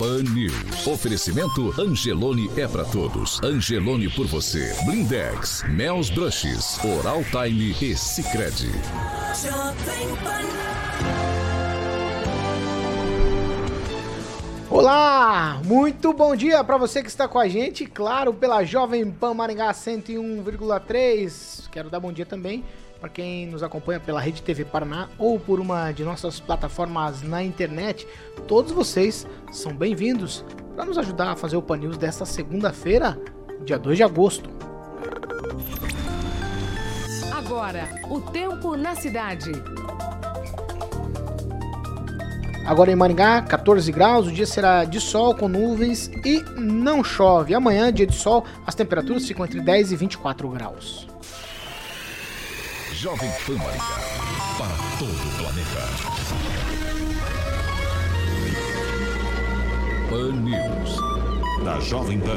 Pan News. Oferecimento Angelone é pra todos. Angelone por você. Blindex, Mel's Brushes, Oral Time e Sicredi. Olá, muito bom dia para você que está com a gente, claro, pela Jovem Pan Maringá 101,3. Quero dar bom dia também para quem nos acompanha pela Rede TV Paraná ou por uma de nossas plataformas na internet. Todos vocês são bem-vindos para nos ajudar a fazer o Pan News desta segunda-feira, dia 2 de agosto. Agora, o tempo na cidade. Agora em Maringá, 14 graus, o dia será de sol com nuvens e não chove. Amanhã, dia de sol, as temperaturas ficam entre 10 e 24 graus. Jovem Pan Maringá. Para todo o planeta. Pan News. Da Jovem Pan.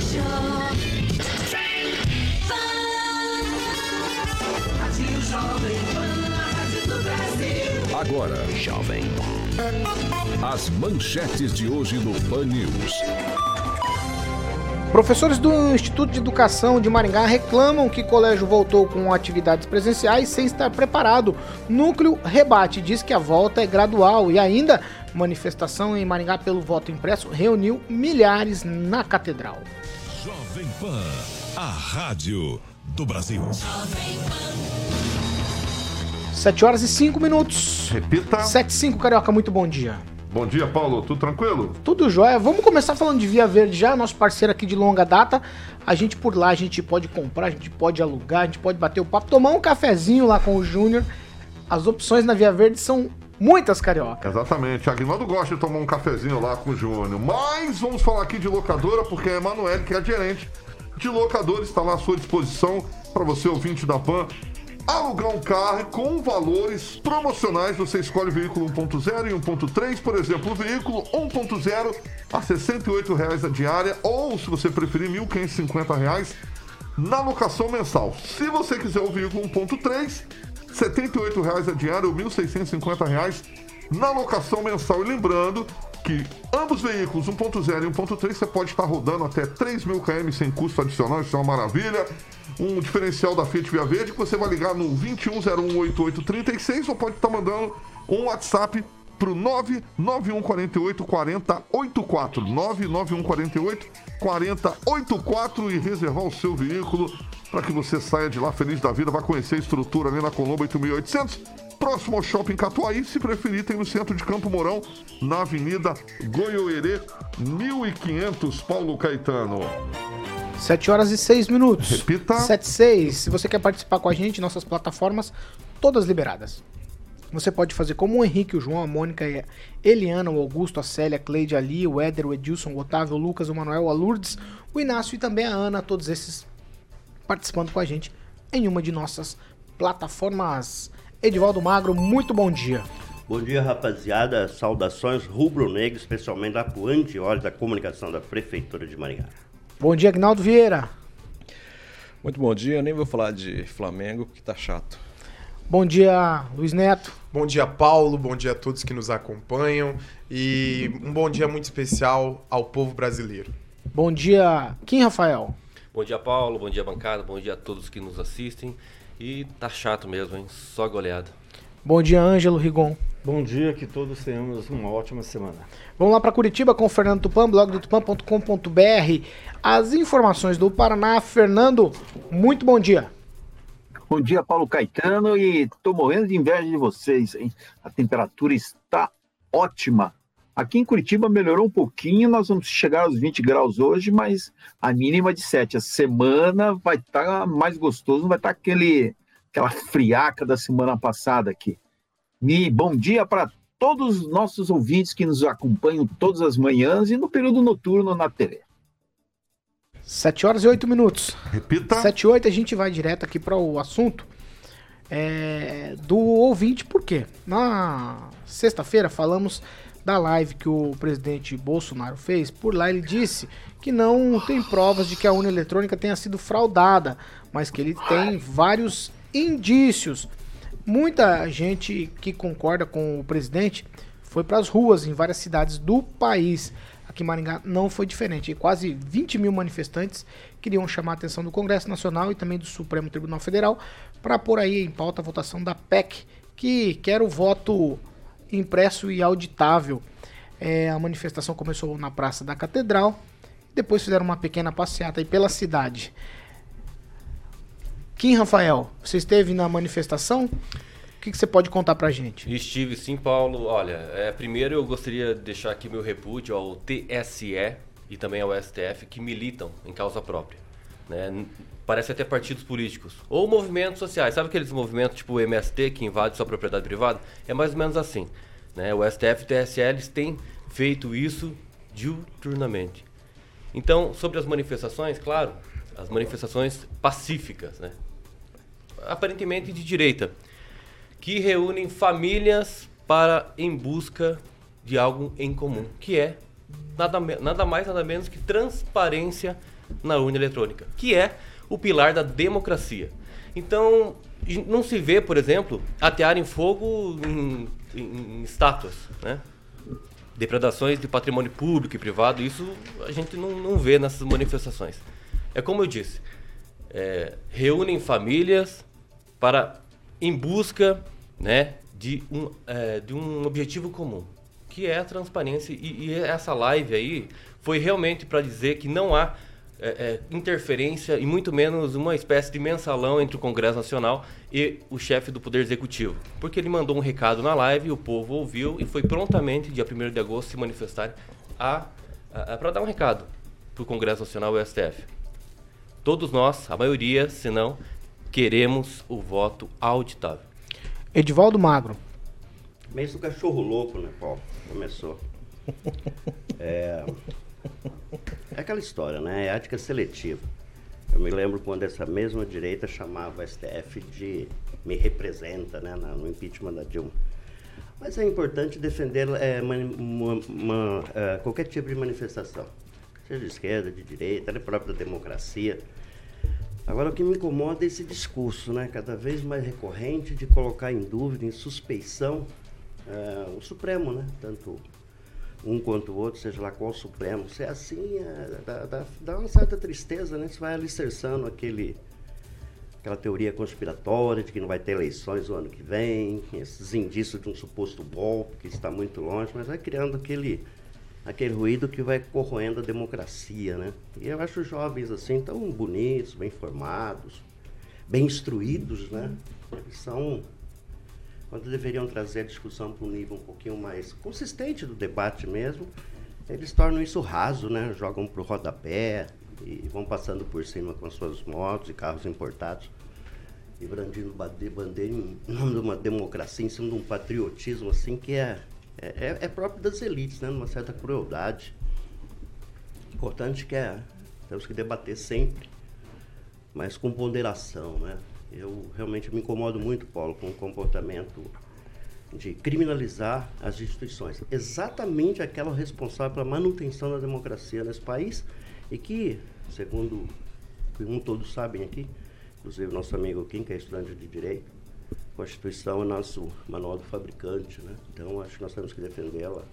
Rádio Jovem Pan. Agora. As manchetes de hoje no Pan News. Professores do Instituto de Educação de Maringá reclamam que o colégio voltou com atividades presenciais sem estar preparado. Núcleo rebate, diz que a volta é gradual e ainda manifestação em Maringá pelo voto impresso reuniu milhares na catedral. Jovem Pan. A rádio do Brasil. 7 horas e 5 minutos. Repita. 7 e 5, Carioca, muito bom dia. Bom dia, Paulo. Tudo tranquilo? Tudo jóia. Vamos começar falando de Via Verde já, nosso parceiro aqui de longa data. A gente por lá, a gente pode comprar, a gente pode alugar, a gente pode bater o papo, tomar um cafezinho lá com o Júnior. As opções na Via Verde são muitas, Carioca. Exatamente. Aguinaldo gosta de tomar um cafezinho lá com o Júnior. Mas vamos falar aqui de locadora, porque a Emanuele, que é a gerente de locadora, está lá à sua disposição para você, ouvinte da PAN. Alugar um carro com valores promocionais, você escolhe o veículo 1.0 e 1.3, por exemplo, o veículo 1.0 a 68 reais a diária, ou se você preferir, 1.550 reais na locação mensal. Se você quiser o veículo 1.3, 78 reais a diária ou 1.650 reais na locação mensal. E lembrando que ambos veículos, 1.0 e 1.3, você pode estar rodando até 3 mil km sem custo adicional, isso é uma maravilha. Um diferencial da Fiat Via Verde que você vai ligar no 21018836 ou pode estar mandando um WhatsApp pro 99148 4084 99148 4084 e reservar o seu veículo para que você saia de lá feliz da vida, vai conhecer a estrutura ali na Colombo 8800 próximo ao Shopping Catuaí, se preferir, tem no centro de Campo Mourão, na Avenida Goiôerê, 1500, Paulo Caetano. 7 horas e 6 minutos. Repita. 7 e 6. Se você quer participar com a gente, nossas plataformas, todas liberadas. Você pode fazer como o Henrique, o João, a Mônica, a Eliana, o Augusto, a Célia, a Cleide, a Lia, o Éder, o Edilson, o Otávio, o Lucas, o Manuel, a Lourdes, o Inácio e também a Ana, todos esses participando com a gente em uma de nossas plataformas. Edivaldo Magro, muito bom dia. Bom dia, rapaziada. Saudações rubro-negro, especialmente da Puante Olhos da Comunicação da Prefeitura de Maringá. Bom dia, Agnaldo Vieira. Muito bom dia, nem vou falar de Flamengo, que tá chato. Bom dia, Luiz Neto. Bom dia, Paulo. Bom dia a todos que nos acompanham. E um bom dia muito especial ao povo brasileiro. Bom dia, Kim Rafael. Bom dia, Paulo. Bom dia, bancada. Bom dia a todos que nos assistem. E tá chato mesmo, hein? Só goleada. Bom dia, Ângelo Rigon. Bom dia, que todos tenhamos uma ótima semana. Vamos lá para Curitiba com o Fernando Tupan, blog do tupan.com.br. As informações do Paraná. Fernando, muito bom dia. Bom dia, Paulo Caetano, e tô morrendo de inveja de vocês, hein? A temperatura está ótima. Aqui em Curitiba melhorou um pouquinho, nós vamos chegar aos 20 graus hoje, mas a mínima de 7. A semana vai estar tá mais gostoso, não vai estar tá aquele, aquela friaca da semana passada aqui. E bom dia para todos os nossos ouvintes que nos acompanham todas as manhãs e no período noturno na TV. 7 horas e 8 minutos. Repita. 7 e 8, a gente vai direto aqui para o assunto é, do ouvinte, por quê? Na sexta-feira falamos da live que o presidente Bolsonaro fez. Por lá ele disse que não tem provas de que a urna eletrônica tenha sido fraudada, mas que ele tem vários indícios. Muita gente que concorda com o presidente foi para as ruas em várias cidades do país. Aqui em Maringá não foi diferente. Quase 20 mil manifestantes queriam chamar a atenção do Congresso Nacional e também do Supremo Tribunal Federal para pôr aí em pauta a votação da PEC, que quer o voto impresso e auditável. É, a manifestação começou na Praça da Catedral, depois fizeram uma pequena passeata aí pela cidade. Kim Rafael, você esteve na manifestação? O que, que você pode contar pra gente? Estive sim, Paulo. Olha, é, primeiro eu gostaria de deixar aqui meu repúdio ao TSE e também ao STF que militam em causa própria. Né? Parece até partidos políticos. Ou movimentos sociais. Sabe aqueles movimentos tipo o MST que invade sua propriedade privada? É mais ou menos assim. Né? O STF e o TSE eles têm feito isso diuturnamente. Então, sobre as manifestações, claro, as manifestações pacíficas, né? aparentemente de direita, que reúnem famílias para em busca de algo em comum, que é nada, nada mais nada menos que transparência na urna eletrônica, que é o pilar da democracia. Então, não se vê, por exemplo, atearem fogo em, em, em estátuas, né? Depredações de patrimônio público e privado, isso a gente não, não vê nessas manifestações. É como eu disse, é, reúnem famílias para em busca né, de, um, é, de um objetivo comum, que é a transparência. E, e essa live aí foi realmente para dizer que não há é, é, interferência e muito menos uma espécie de mensalão entre o Congresso Nacional e o chefe do Poder Executivo. Porque ele mandou um recado na live, o povo ouviu e foi prontamente, dia 1 de agosto, se manifestar a, a, a para dar um recado para o Congresso Nacional e o STF. Todos nós, a maioria, se não, queremos o voto auditável. Edivaldo Magro. Mesmo cachorro louco, né, Paulo? Começou. É, é aquela história, né? É ética seletiva. Eu me lembro quando essa mesma direita chamava o STF de me representa, né, no impeachment da Dilma. Mas é importante defender é, uma, uma, uma, é, qualquer tipo de manifestação, seja de esquerda, de direita, da própria democracia. Agora, o que me incomoda é esse discurso, né, cada vez mais recorrente, de colocar em dúvida, em suspeição, é, o Supremo, né, tanto um quanto o outro, seja lá qual o Supremo. Se é assim, é, dá, dá, dá, uma certa tristeza, né? Você vai alicerçando aquele, aquela teoria conspiratória de que não vai ter eleições o ano que vem, esses indícios de um suposto golpe que está muito longe, mas vai criando aquele, aquele ruído que vai corroendo a democracia, né? E eu acho os jovens assim tão bonitos, bem formados, bem instruídos, né? Eles são quando deveriam trazer a discussão para um nível um pouquinho mais consistente do debate mesmo, eles tornam isso raso, né? Jogam para o rodapé e vão passando por cima com suas motos e carros importados e brandindo bandeira em nome de uma democracia, em cima de um patriotismo assim que é, é, é próprio das elites, né? Uma certa crueldade. Importante que é, temos que debater sempre, mas com ponderação, né? Eu realmente me incomodo muito, Paulo, com o comportamento de criminalizar as instituições. Exatamente aquela responsável pela manutenção da democracia nesse país e que, segundo um todos sabem aqui, inclusive nosso amigo Kim, que é estudante de Direito, Constituição é nosso manual do fabricante, né? Então acho que nós temos que defendê-la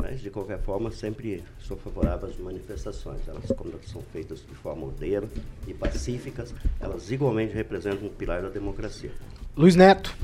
mas, de qualquer forma, sempre sou favorável às manifestações. Elas, quando são feitas de forma ordeira e pacíficas, elas igualmente representam um pilar da democracia. Luiz Neto.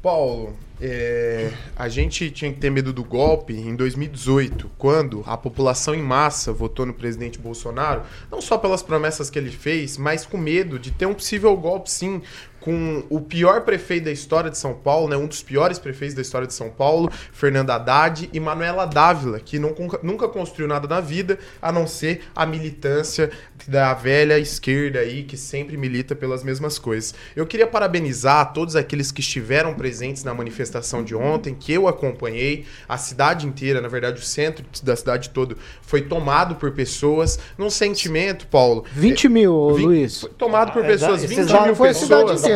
Paulo, é, a gente tinha que ter medo do golpe em 2018, quando a população em massa votou no presidente Bolsonaro, não só pelas promessas que ele fez, mas com medo de ter um possível golpe, sim, com o pior prefeito da história de São Paulo, né, um dos piores prefeitos da história de São Paulo, Fernando Haddad e Manuela Dávila, que não, nunca construiu nada na vida, a não ser a militância da velha esquerda aí, que sempre milita pelas mesmas coisas. Eu queria parabenizar todos aqueles que estiveram presentes na manifestação de ontem, que eu acompanhei, a cidade inteira, na verdade o centro da cidade todo, foi tomado por pessoas, num sentimento, Paulo... 20 mil, vi- Luiz. foi tomado por Ah, pessoas, é, 20 esses dados mil foi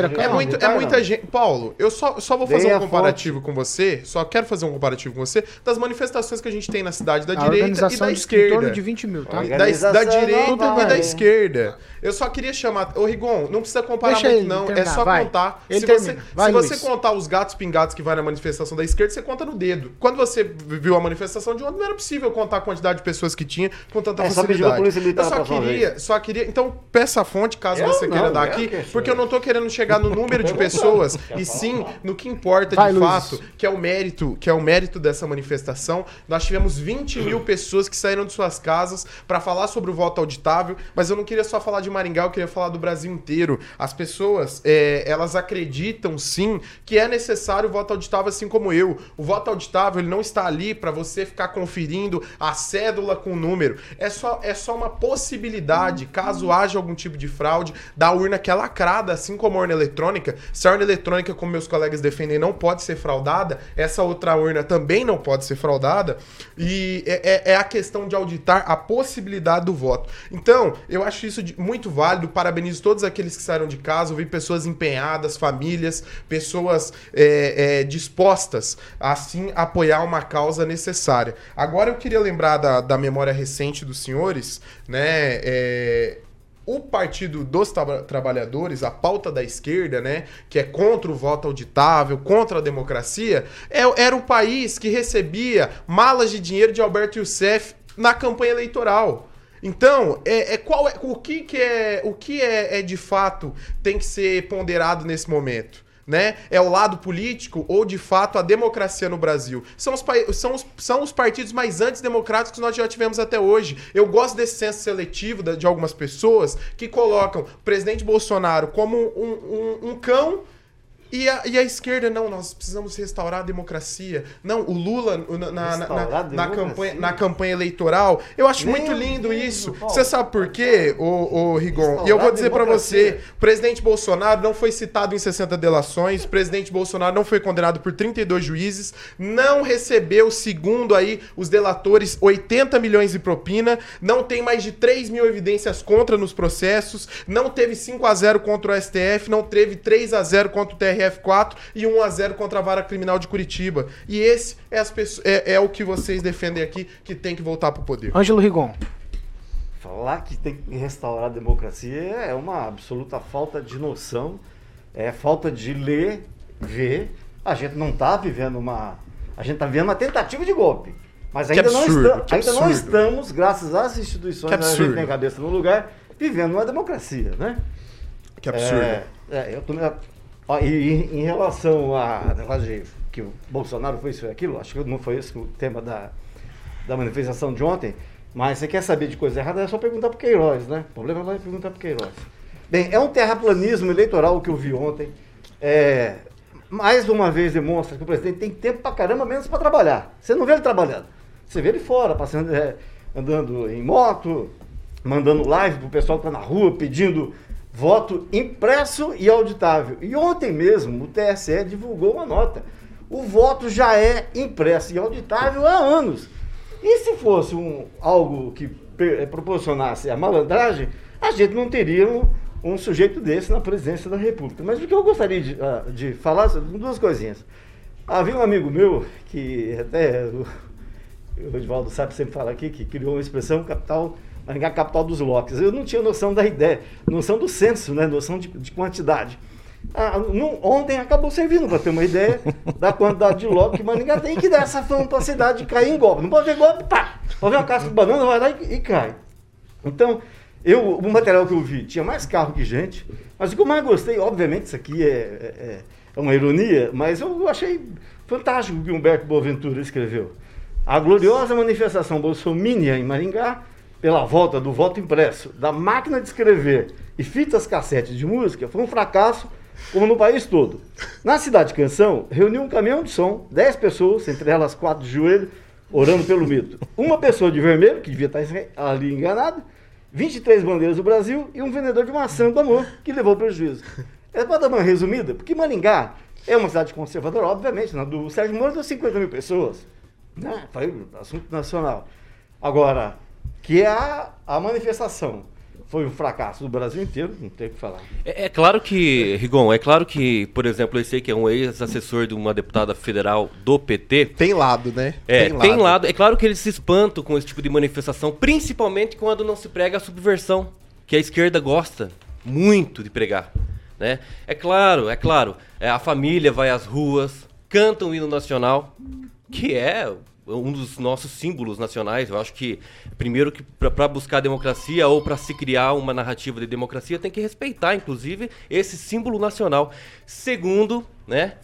É, muito, é muita gente. Paulo, eu só, só vou Dei fazer a um comparativo com você, só quero fazer um comparativo com você das manifestações que a gente tem na cidade da A direita e da que em torno esquerda. de 20 mil, tá? Da, da Organização direita não e vai, da esquerda. Eu só queria chamar. Ô, Rigon, não precisa comparar Deixa muito, não. É terminar, só vai. contar. Ele se termina. você, Vai, se Luiz. você contar os gatos pingados que vai na manifestação da esquerda, você conta no dedo. Quando você viu a manifestação de ontem, não era possível contar a quantidade de pessoas que tinha com tanta É, só facilidade. militar eu só queria, só queria. Então, peça a fonte, caso Eu você queira não, dar eu aqui, que- porque eu não tô querendo chegar no número de pessoas, e sim no que importa Vai, de Luiz. fato, que é o mérito, que é o mérito dessa manifestação. Nós tivemos 20 mil pessoas que saíram de suas casas para falar sobre o voto auditável, mas eu não queria só falar de Maringá, eu queria falar do Brasil inteiro. As pessoas, é, elas acreditam sim que é necessário o voto auditável, assim como eu. O voto auditável ele não está ali para você ficar conferindo a cédula com o número. É só, é só uma possibilidade, caso haja algum tipo de fraude, da urna que é lacrada, assim como a urna eletrônica. Se a urna eletrônica, como meus colegas defendem, não pode ser fraudada, essa outra urna também não pode ser fraudada. E é, é- é a questão de auditar a possibilidade do voto. Então, eu acho isso muito válido. Parabenizo todos aqueles que saíram de casa. Vi pessoas empenhadas, famílias, pessoas é, é, dispostas a sim apoiar uma causa necessária. Agora eu queria lembrar da, da memória recente dos senhores, né? é, o Partido dos Tra- Trabalhadores, a pauta da esquerda, né, que é contra o voto auditável, contra a democracia, é- era o país que recebia malas de dinheiro de Alberto Youssef na campanha eleitoral. Então, é, é qual é, o que, que é o que é, é de fato tem que ser ponderado nesse momento? Né? É o lado político ou de fato a democracia no Brasil? São os, são os, são os partidos mais antidemocráticos que nós já tivemos até hoje. Eu gosto desse senso seletivo de algumas pessoas que colocam o presidente Bolsonaro como um, um- um cão e a, e a esquerda, não, nós precisamos restaurar a democracia. Não, o Lula na, na- na- na campanha, na campanha eleitoral. Eu acho Meu muito lindo Deus, isso. Paulo. Você sabe por quê, ô, ô Rigon? E eu vou dizer pra democracia. você: o presidente Bolsonaro não foi citado em 60 delações, o presidente Bolsonaro não foi condenado por 32 juízes, não recebeu, segundo aí os delatores, 80 milhões de propina, não tem mais de 3 mil evidências contra nos processos, não teve 5 a 0 contra o STF, não teve 3 a 0 contra o TRF4 e 1 a 0 contra a Vara Criminal de Curitiba. E esse é, as pessoas, é, é o que vocês defendem aqui, que tem que voltar pro poder. Ângelo Rigon. Falar que tem que restaurar a democracia é uma absoluta falta de noção, é falta de ler, ver. A gente não está vivendo uma. A gente está vivendo uma tentativa de golpe. Mas ainda, não, absurdo, esta- que ainda não estamos, graças às instituições Que a gente tem a cabeça no lugar, vivendo uma democracia, né? Que absurdo. É, é, eu tô, e, em relação a negócio de que o Bolsonaro foi isso e aquilo, acho que não foi esse o tema da, da manifestação de ontem, mas você quer saber de coisa errada, é só perguntar pro Queiroz, né? O problema lá é perguntar pro Queiroz. Bem, é um terraplanismo eleitoral que eu vi ontem. É, mais uma vez demonstra que o presidente tem tempo pra caramba menos pra trabalhar. Você não vê ele trabalhando. Você vê ele fora, passando, é, andando em moto, mandando live pro pessoal que tá na rua, pedindo voto impresso e auditável. E ontem mesmo o TSE divulgou uma nota. O voto já é impresso e auditável há anos. E se fosse um, algo que eh, proporcionasse a malandragem, a gente não teria um, um sujeito desse na presidência da República. Mas o que eu gostaria de, ah, de falar são duas coisinhas. Havia um amigo meu, que até o, o sabe sempre fala aqui, que criou uma expressão capital, Maringá capital dos locks. Eu não tinha noção da ideia, noção do censo, né? noção de, de quantidade. Ah, ontem acabou servindo para ter uma ideia da quantidade de lock que Maringá tem, que dá essa fama para a cidade de cair em golpe. Não pode ver golpe, pá! Pode ver uma casca de banana, vai lá e, e cai. Então, eu, o material que eu vi tinha mais carro que gente, mas o que eu mais gostei, obviamente, isso aqui é, é- é uma ironia, mas eu achei fantástico o que Humberto Boaventura escreveu. A gloriosa manifestação bolsomínia em Maringá, pela volta do voto impresso, da máquina de escrever e fitas cassete de música, foi um fracasso como no país todo. Na cidade Canção, reuniu um caminhão de som, 10 pessoas, entre elas quatro de joelho, orando pelo mito. Uma pessoa de vermelho, que devia estar ali enganada, 23 bandeiras do Brasil e um vendedor de maçã do amor, que levou prejuízo. É para dar uma resumida, porque Maringá é uma cidade conservadora, obviamente, na do Sérgio Moro deu 50 mil pessoas. Né? Foi assunto nacional. Agora, que é a, a manifestação foi um fracasso do Brasil inteiro, não tem o que falar. É, é claro que, Rigon, é claro que, por exemplo, eu sei que é um ex-assessor de uma deputada federal do PT. Tem lado, né? É, tem, tem lado. lado. É claro que eles se espantam com esse tipo de manifestação, principalmente quando não se prega a subversão, que a esquerda gosta muito de pregar. Né? É claro, é claro. É, a família vai às ruas, canta o hino nacional, que é um dos nossos símbolos nacionais. Eu acho que, primeiro, que para buscar democracia ou para se criar uma narrativa de democracia, tem que respeitar, inclusive, esse símbolo nacional. Segundo, né,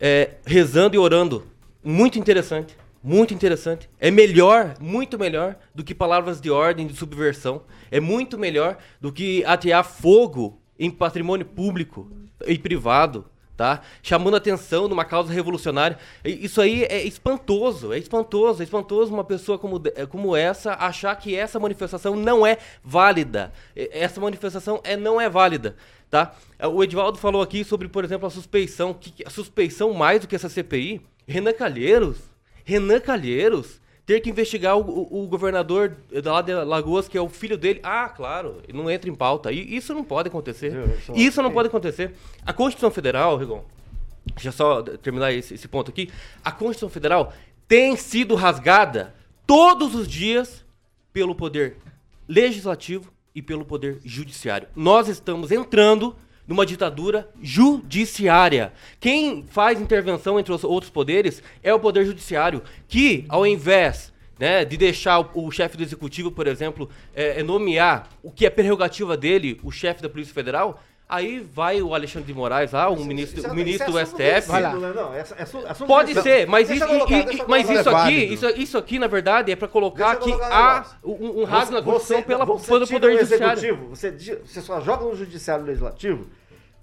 é, rezando e orando. Muito interessante. Muito interessante. É melhor, muito melhor do que palavras de ordem, de subversão. É muito melhor do que atear fogo em patrimônio público e privado tá? Chamando atenção numa causa revolucionária. Isso aí é espantoso, é espantoso, é espantoso uma pessoa como, como essa achar que essa manifestação não é válida. Essa manifestação é, não é válida, tá? O Edivaldo falou aqui sobre, por exemplo, a suspeição, que a suspeição mais do que essa CPI, Renan Calheiros, Renan Calheiros ter que investigar o, o, o, governador lá de Lagoas, que é o filho dele. Ah, claro, não entra em pauta. E isso não pode acontecer. Isso não pode acontecer. A Constituição Federal, Rigon, deixa eu só terminar esse, esse ponto aqui. A Constituição Federal tem sido rasgada todos os dias pelo poder legislativo e pelo poder judiciário. Nós estamos entrando numa ditadura judiciária. Quem faz intervenção entre os outros poderes é o poder judiciário, que ao invés né, de deixar o, o chefe do executivo, por exemplo, é, é nomear o que é prerrogativa dele, o chefe da Polícia Federal, Aí vai o Alexandre de Moraes lá, o ministro, o ministro do STF. Vai lá. Não, é, é Pode ser, mas, isso, mas isso aqui, isso, isso aqui, na verdade, é para colocar que há um, um rasgo na Constituição pela, pelo Poder Judiciário. Você, você só joga no Judiciário Legislativo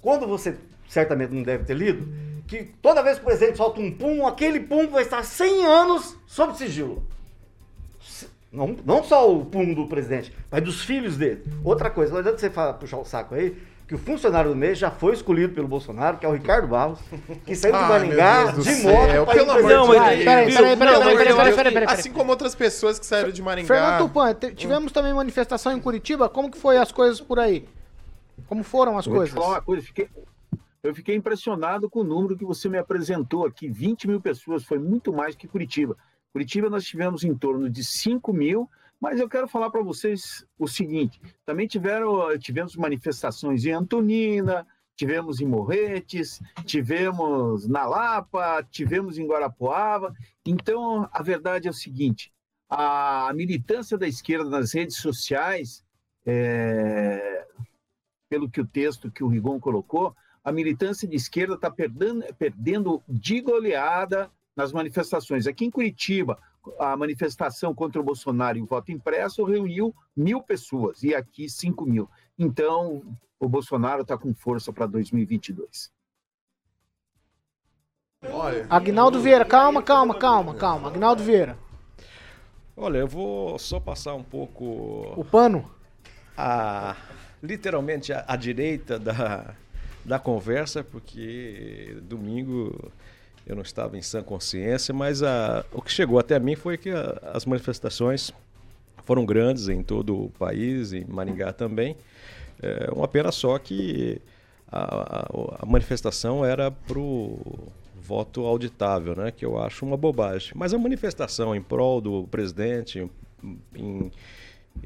quando você certamente não deve ter lido, que toda vez que o presidente solta um pum, aquele pum vai estar 100 anos sob sigilo. Não, não só o pum do presidente, mas dos filhos dele. Outra coisa, não adianta você falar, puxar o saco aí, que o funcionário do mês já foi escolhido pelo Bolsonaro, que é o Ricardo Barros, que saiu de Maringá de moto de Deus. Peraí, peraí, peraí, peraí, peraí, Assim como outras pessoas que saíram de Maringá. Fernando Tupan, tivemos também manifestação em Curitiba, como que foi as coisas por aí? Como foram as coisas? Coisa, fiquei, eu fiquei impressionado com o número que você me apresentou aqui, 20 mil pessoas, foi muito mais que Curitiba. Curitiba nós tivemos em torno de 5 mil, mas eu quero falar para vocês o seguinte: também tiveram, tivemos manifestações em Antonina, tivemos em Morretes, tivemos na Lapa, tivemos em Guarapuava. Então, a verdade é o seguinte: a militância da esquerda nas redes sociais é, pelo que o texto que o Rigon colocou, a militância de esquerda está perdendo, perdendo de goleada nas manifestações. Aqui em Curitiba, a manifestação contra o Bolsonaro e o voto impresso reuniu mil pessoas, e aqui cinco mil. Então, o Bolsonaro está com força para 2022. Olha. Agnaldo Vieira, calma, calma, calma, calma. Agnaldo Vieira. Olha, eu vou só passar um pouco. O pano? A literalmente à, à direita da, da conversa, porque domingo eu não estava em sã consciência, mas a, o que chegou até mim foi que a, as manifestações foram grandes em todo o país, em Maringá também. É, uma pena só que a, a, a manifestação era para o voto auditável, né, que eu acho uma bobagem. Mas a manifestação em prol do presidente, em,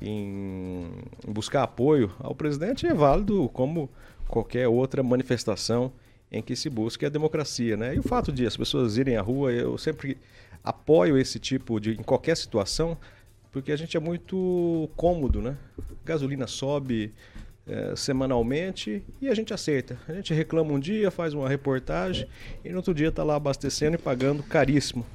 em buscar apoio ao presidente é válido como qualquer outra manifestação em que se busque a democracia, né? E o fato de as pessoas irem à rua, eu sempre apoio esse tipo de em qualquer situação, porque a gente é muito cômodo, né? Gasolina sobe, eh, semanalmente e a gente aceita. A gente reclama um dia, faz uma reportagem e no outro dia está lá abastecendo e pagando caríssimo.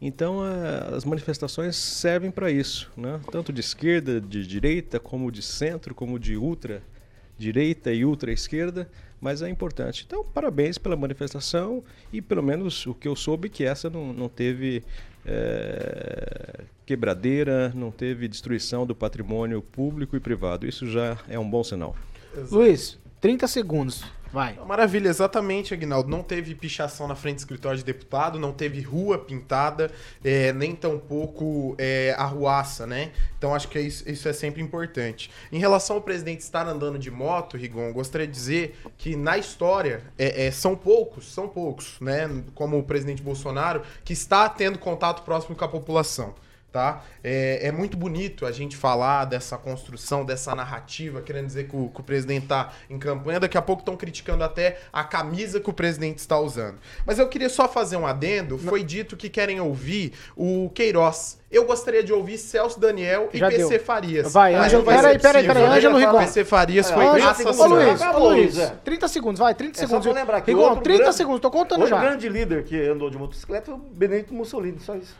Então as manifestações servem para isso, né? tanto de esquerda, de direita, como de centro, como de ultra direita e ultra esquerda, mas é importante. Então parabéns pela manifestação e pelo menos o que eu soube que essa não, não teve eh, quebradeira, não teve destruição do patrimônio público e privado. Isso já é um bom sinal. Luiz, 30 segundos. Vai. Maravilha, exatamente, Agnaldo. Não teve pichação na frente do escritório de deputado, não teve rua pintada, é, nem tampouco é, arruaça, né? Então acho que isso, isso é sempre importante. Em relação ao presidente estar andando de moto, Rigon, gostaria de dizer que na história é, é, são poucos, são poucos, né? Como o presidente Bolsonaro, que está tendo contato próximo com a população tá? É, é, muito bonito a gente falar dessa construção, dessa narrativa, querendo dizer que o, que o presidente está em campanha. Daqui a pouco estão criticando até a camisa que o presidente está usando. Mas eu queria só fazer um adendo. Foi dito que querem ouvir o Queiroz. Eu gostaria de ouvir Celso Daniel e Já PC deu. Vai, Vai, Ângelo, peraí, peraí, peraí, Ângelo Rigon. PC Farias foi Ângelo- graças Ô, Luiz, ô, Luiz, Luiz, é. 30 segundos, vai, 30 É só segundos. pra lembrar que Rigon, outro 30 grande- segundos, tô contando outro já. grande líder que andou de motocicleta foi o Benedito Mussolini, só isso.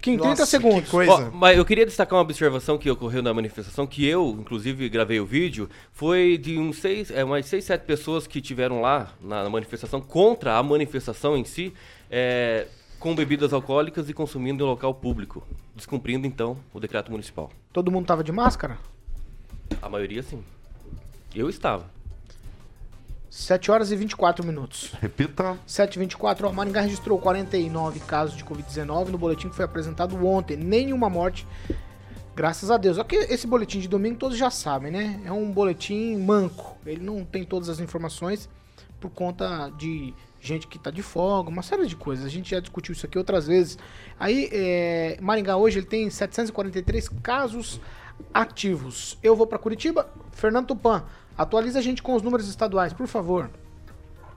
Kim, 30 Nossa, segundos. que coisa. Ó, mas eu queria destacar uma observação que ocorreu na manifestação, que eu, inclusive, gravei o vídeo, foi de uns seis, é, umas seis, sete pessoas que tiveram lá na, na manifestação, contra a manifestação em si, é, com bebidas alcoólicas e consumindo em local público, descumprindo, então, o decreto municipal. Todo mundo tava de máscara? A maioria, sim. Eu estava. 7 horas e 24 minutos. Repita. 7 e 24 ó, Maringá registrou 49 casos de Covid-19 no boletim que foi apresentado ontem. Nenhuma morte, graças a Deus. Só que esse boletim de domingo todos já sabem, né? É um boletim manco. Ele não tem todas as informações por conta de gente que tá de folga, uma série de coisas. A gente já discutiu isso aqui outras vezes. Aí, é, Maringá hoje ele tem 743 casos ativos. Eu vou para Curitiba. Fernando Tupan, atualiza a gente com os números estaduais, por favor.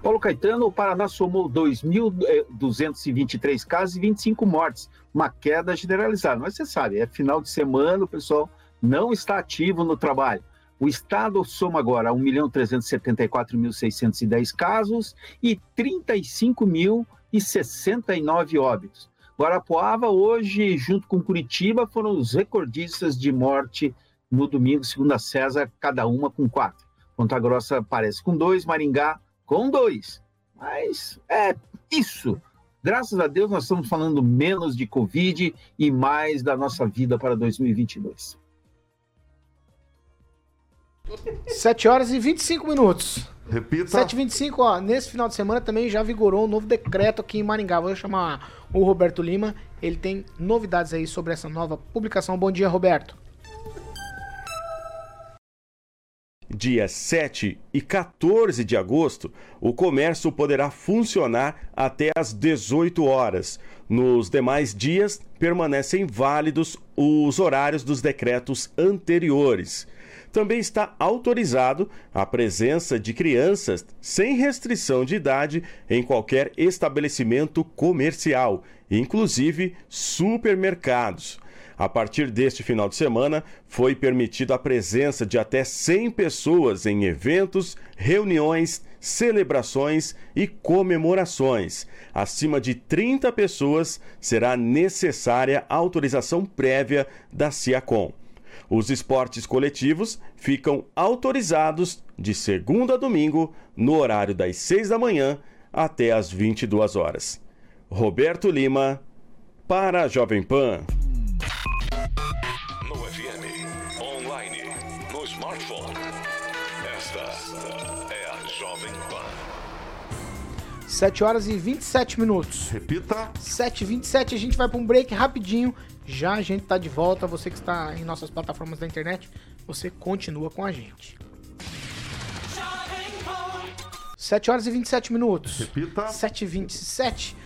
Paulo Caetano, o Paraná somou 2.223 casos e 25 mortes, uma queda generalizada. Mas você sabe, é final de semana, o pessoal não está ativo no trabalho. O estado soma agora 1.374.610 casos e 35.069 óbitos. Guarapuava, hoje, junto com Curitiba, foram os recordistas de morte no domingo, segundo a César, cada uma com quatro. Ponta Grossa parece com dois, Maringá com dois. Mas é isso. Graças a Deus nós estamos falando menos de Covid e mais da nossa vida para 2022. 7 horas e 25 minutos. Repita. 7 e 25 ó. Nesse final de semana também já vigorou um novo decreto aqui em Maringá. Vou chamar o Roberto Lima. Ele tem novidades aí sobre essa nova publicação. Bom dia, Roberto. Dia 7 e 14 de agosto, o comércio poderá funcionar até às 18 horas. Nos demais dias, permanecem válidos os horários dos decretos anteriores. Também está autorizado a presença de crianças sem restrição de idade em qualquer estabelecimento comercial, inclusive supermercados. A partir deste final de semana, foi permitida a presença de até 100 pessoas em eventos, reuniões, celebrações e comemorações. Acima de 30 pessoas será necessária autorização prévia da CIACOM. Os esportes coletivos ficam autorizados de segunda a domingo, no horário das 6 da manhã até as 22 horas. Roberto Lima, para a Jovem Pan. 7 horas e 27 minutos. Repita. 7 e 27 a gente vai para um break rapidinho. Já a gente tá de volta. Você que está em nossas plataformas da internet, você continua com a gente. 7 horas e 27 minutos. Repita. 7 e 27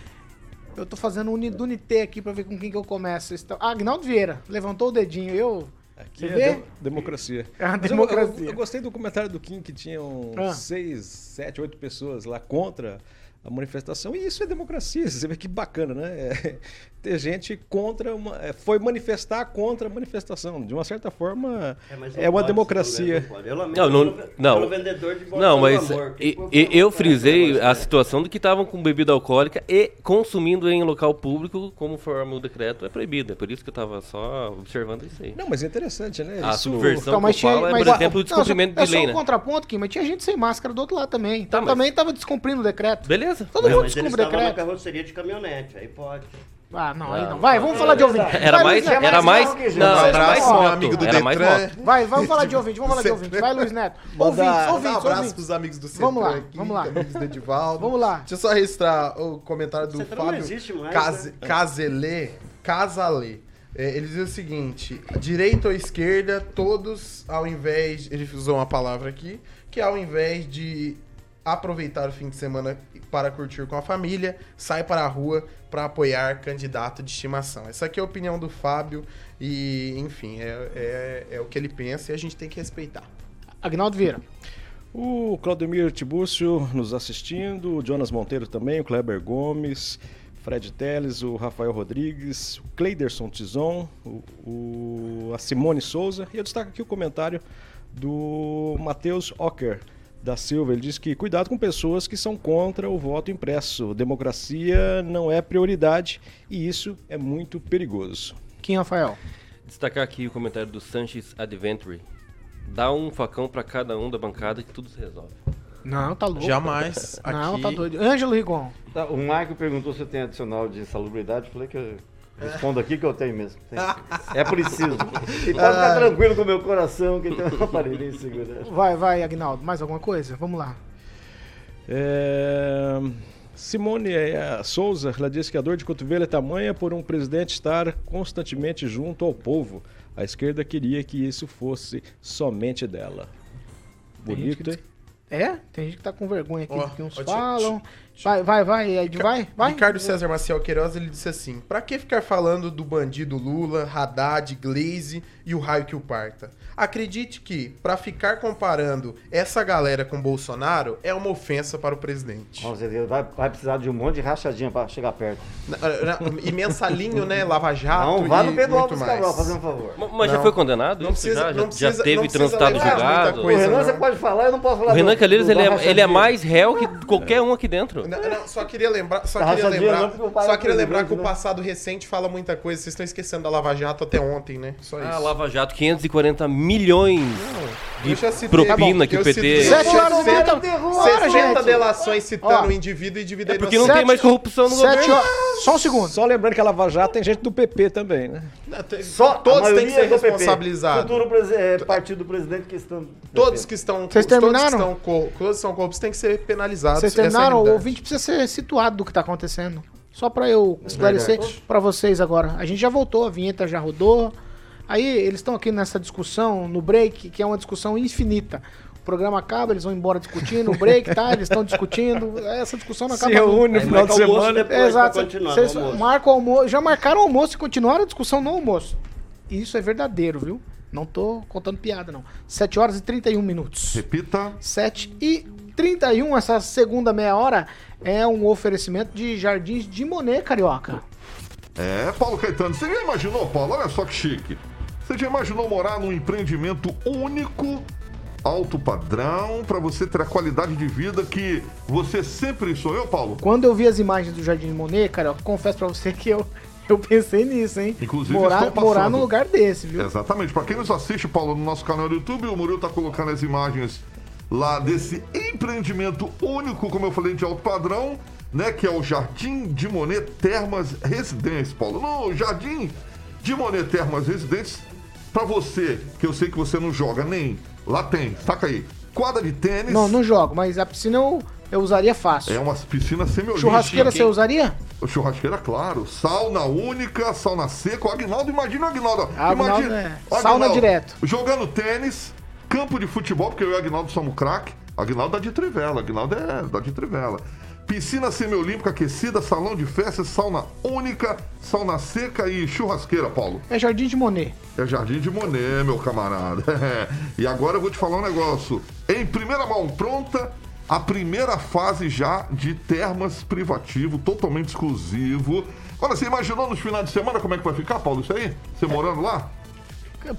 Eu tô fazendo um do Unité aqui pra ver com quem que eu começo. Ah, Agnaldo Vieira, levantou o dedinho. Eu. Aqui Você é vê? de- democracia. É uma Mas eu- democracia. Eu, eu gostei do comentário do Kim que tinham Ah. seis, sete, oito pessoas lá contra a manifestação. E isso é democracia. Você vê que bacana, né? É, ter gente contra uma. é, foi manifestar contra a manifestação. De uma certa forma, mas é, não uma democracia. não. Eu Não, não, pelo- não. pelo vendedor de Não, do mas amor. e- e- eu falar frisei a situação de que estavam com bebida alcoólica e consumindo em local público, como forma o decreto, é proibido. É por isso que eu estava só observando isso aí. Não, mas é interessante, né? A Isso- subversão que eu falo é, por exemplo, o descumprimento é de lei, só né? um contraponto, Kim, mas tinha gente sem máscara do outro lado também. Então mas- também tava descumprindo o decreto. Beleza. Todo Não, mundo mas na decreto. carroceria de caminhonete, aí pode. Ah, não, aí Não. não. Vai, vamos falar de ouvinte. Era Vai, mais, era mais, não, Um era abraço, mais meu moto, amigo do era mais moto. Vai, vamos falar de ouvinte, vamos falar de ouvinte. Vai, Luiz Neto. Ouvintes, mandar ouvintes, um abraço ouvintes. pros amigos do Vamos lá, aqui, vamos lá. amigos do Edivaldo. Vamos lá. Deixa eu só registrar o comentário do não Fábio existe mais, Case- né? Caselê. Casalê. É, ele diz o seguinte: direita ou esquerda, todos, ao invés. Ele usou uma palavra aqui, que ao invés de aproveitar o fim de semana para curtir com a família, sai para a rua para apoiar candidato de estimação. Essa aqui é a opinião do Fábio e, enfim, é, é, é o que ele pensa e a gente tem que respeitar. Agnaldo Vieira. O Claudemir Tibúrcio nos assistindo, o Jonas Monteiro também, o Kleber Gomes, Fred Teles, o Rafael Rodrigues, o Cleiderson Tizon, o, o- a Simone Souza. E eu destaco aqui o comentário do Matheus Ocker da Silva. Ele diz que cuidado com pessoas que são contra o voto impresso. Democracia não é prioridade e isso é muito perigoso. Kim Rafael. Destacar aqui o comentário do Sanches Adventure. Dá um facão pra cada um da bancada que tudo se resolve. Não, tá louco. Jamais. Não, aqui- tá doido. Ângelo Rigon. Tá, o Marco perguntou se eu tenho adicional de salubridade. Eu falei que eu respondo aqui que eu tenho mesmo. Tem. É preciso. E pode Ah. ficar tranquilo com o meu coração que tem um aparelho em segurança. Vai, vai, Agnaldo. Mais alguma coisa? Vamos lá. É, Simone eh, Souza, ela disse que a dor de cotovelo é tamanha por um presidente estar constantemente junto ao povo. A esquerda queria que isso fosse somente dela. Bonito, hein? É? Tem gente que tá com vergonha aqui Ó, do que uns ó, falam. Vai, vai, vai, Ed, vai, vai. Ricardo César Maciel Queiroz, ele disse assim: Pra que ficar falando do bandido Lula, Haddad, Glaze e o raio que o parta? Acredite que, pra ficar comparando essa galera com Bolsonaro, é uma ofensa para o presidente. Vai, vai precisar de um monte de rachadinha pra chegar perto. Na- na- E mensallinho, né? Lava Jato. Não, vá no Pedro Alves mais. Cabral, fazer um favor. Ma- Mas já foi condenado? Não precisa- já, não já, precisa- já teve não precisa transitado julgado? O coisa, Renan não. você pode falar, eu não posso falar O Renan do- Calheiros, do- ele é, ele é mais réu que qualquer um aqui dentro. Não, não, só queria lembrar, só Tá queria lembrar, só é queria lembrar que o né? passado recente fala muita coisa. Vocês estão esquecendo da Lava Jato até ontem, né? Só isso. Ah, Lava Jato, 540 milhões de citei. propina Tá bom, que o PT... Sete horas e 60 trinta- 60 gente. delações citando Ó. o indivíduo e dividindo É porque não tem mais corrupção no Sete governo. horas. Só um segundo. Só lembrando que a Lava Jato tem gente do PP também, né? Só Todos têm que ser é responsabilizados. Futuro é, partido do presidente que estão. Todos que estão. Vocês todos terminaram? estão todos que são corruptos têm que ser penalizados. Vocês é terminaram? o ouvinte precisa ser situado do que tá acontecendo. Só pra eu esclarecer pra vocês agora. A gente já voltou, a vinheta já rodou. Aí eles estão aqui nessa discussão, no break, que é uma discussão infinita. O programa acaba, eles vão embora discutindo, o break, tá? Eles estão discutindo. Essa discussão não Se acaba nunca. reúne no final de semana. depois Exato. Vocês marcam o almoço, já marcaram o almoço e continuaram a discussão no almoço. Isso é verdadeiro, viu? Não tô contando piada, não. 7 horas e 31 minutos. Repita. 7 e 31, essa segunda meia hora é um oferecimento de Jardins de Monet, carioca. É, Paulo Caetano, você já imaginou, Paulo? Olha só que chique. Você já imaginou morar num empreendimento único, alto padrão, pra você ter a qualidade de vida que você sempre sonhou, Paulo? Quando eu vi as imagens do Jardim de Monet, carioca, confesso pra você que eu, eu pensei nisso, hein? Inclusive, morar, morar num lugar desse, viu? Exatamente. Pra quem nos assiste, Paulo, no nosso canal do YouTube, o Murilo tá colocando as imagens lá desse empreendimento único, como eu falei, de alto padrão, né? Que é o Jardim de Monet Termas Residência, Paulo. No Jardim de Monet Termas Residência, pra você, que eu sei que você não joga nem, lá tem, saca aí, quadra de tênis. Não, não jogo, mas a piscina eu, eu usaria fácil. É uma piscina semi-olímpica. Churrasqueira você usaria? Churrasqueira, claro. Sauna única, sauna seca. O Agnaldo, imagina o Agnaldo. Ah, Agnaldo imagina, é. o Sauna direto. Jogando tênis, campo de futebol, porque eu e o Agnaldo somos craque. Agnaldo dá de trivela, Agnaldo é dá de trivela. Piscina semiolímpica aquecida, salão de festa, sauna única, sauna seca e churrasqueira, Paulo. É Jardim de Monet. É Jardim de Monet, meu camarada. e agora eu vou te falar um negócio. Em primeira mão, pronta a primeira fase já de termas privativo, totalmente exclusivo. Agora, você imaginou nos finais de semana como é que vai ficar, Paulo, isso aí? Você morando lá?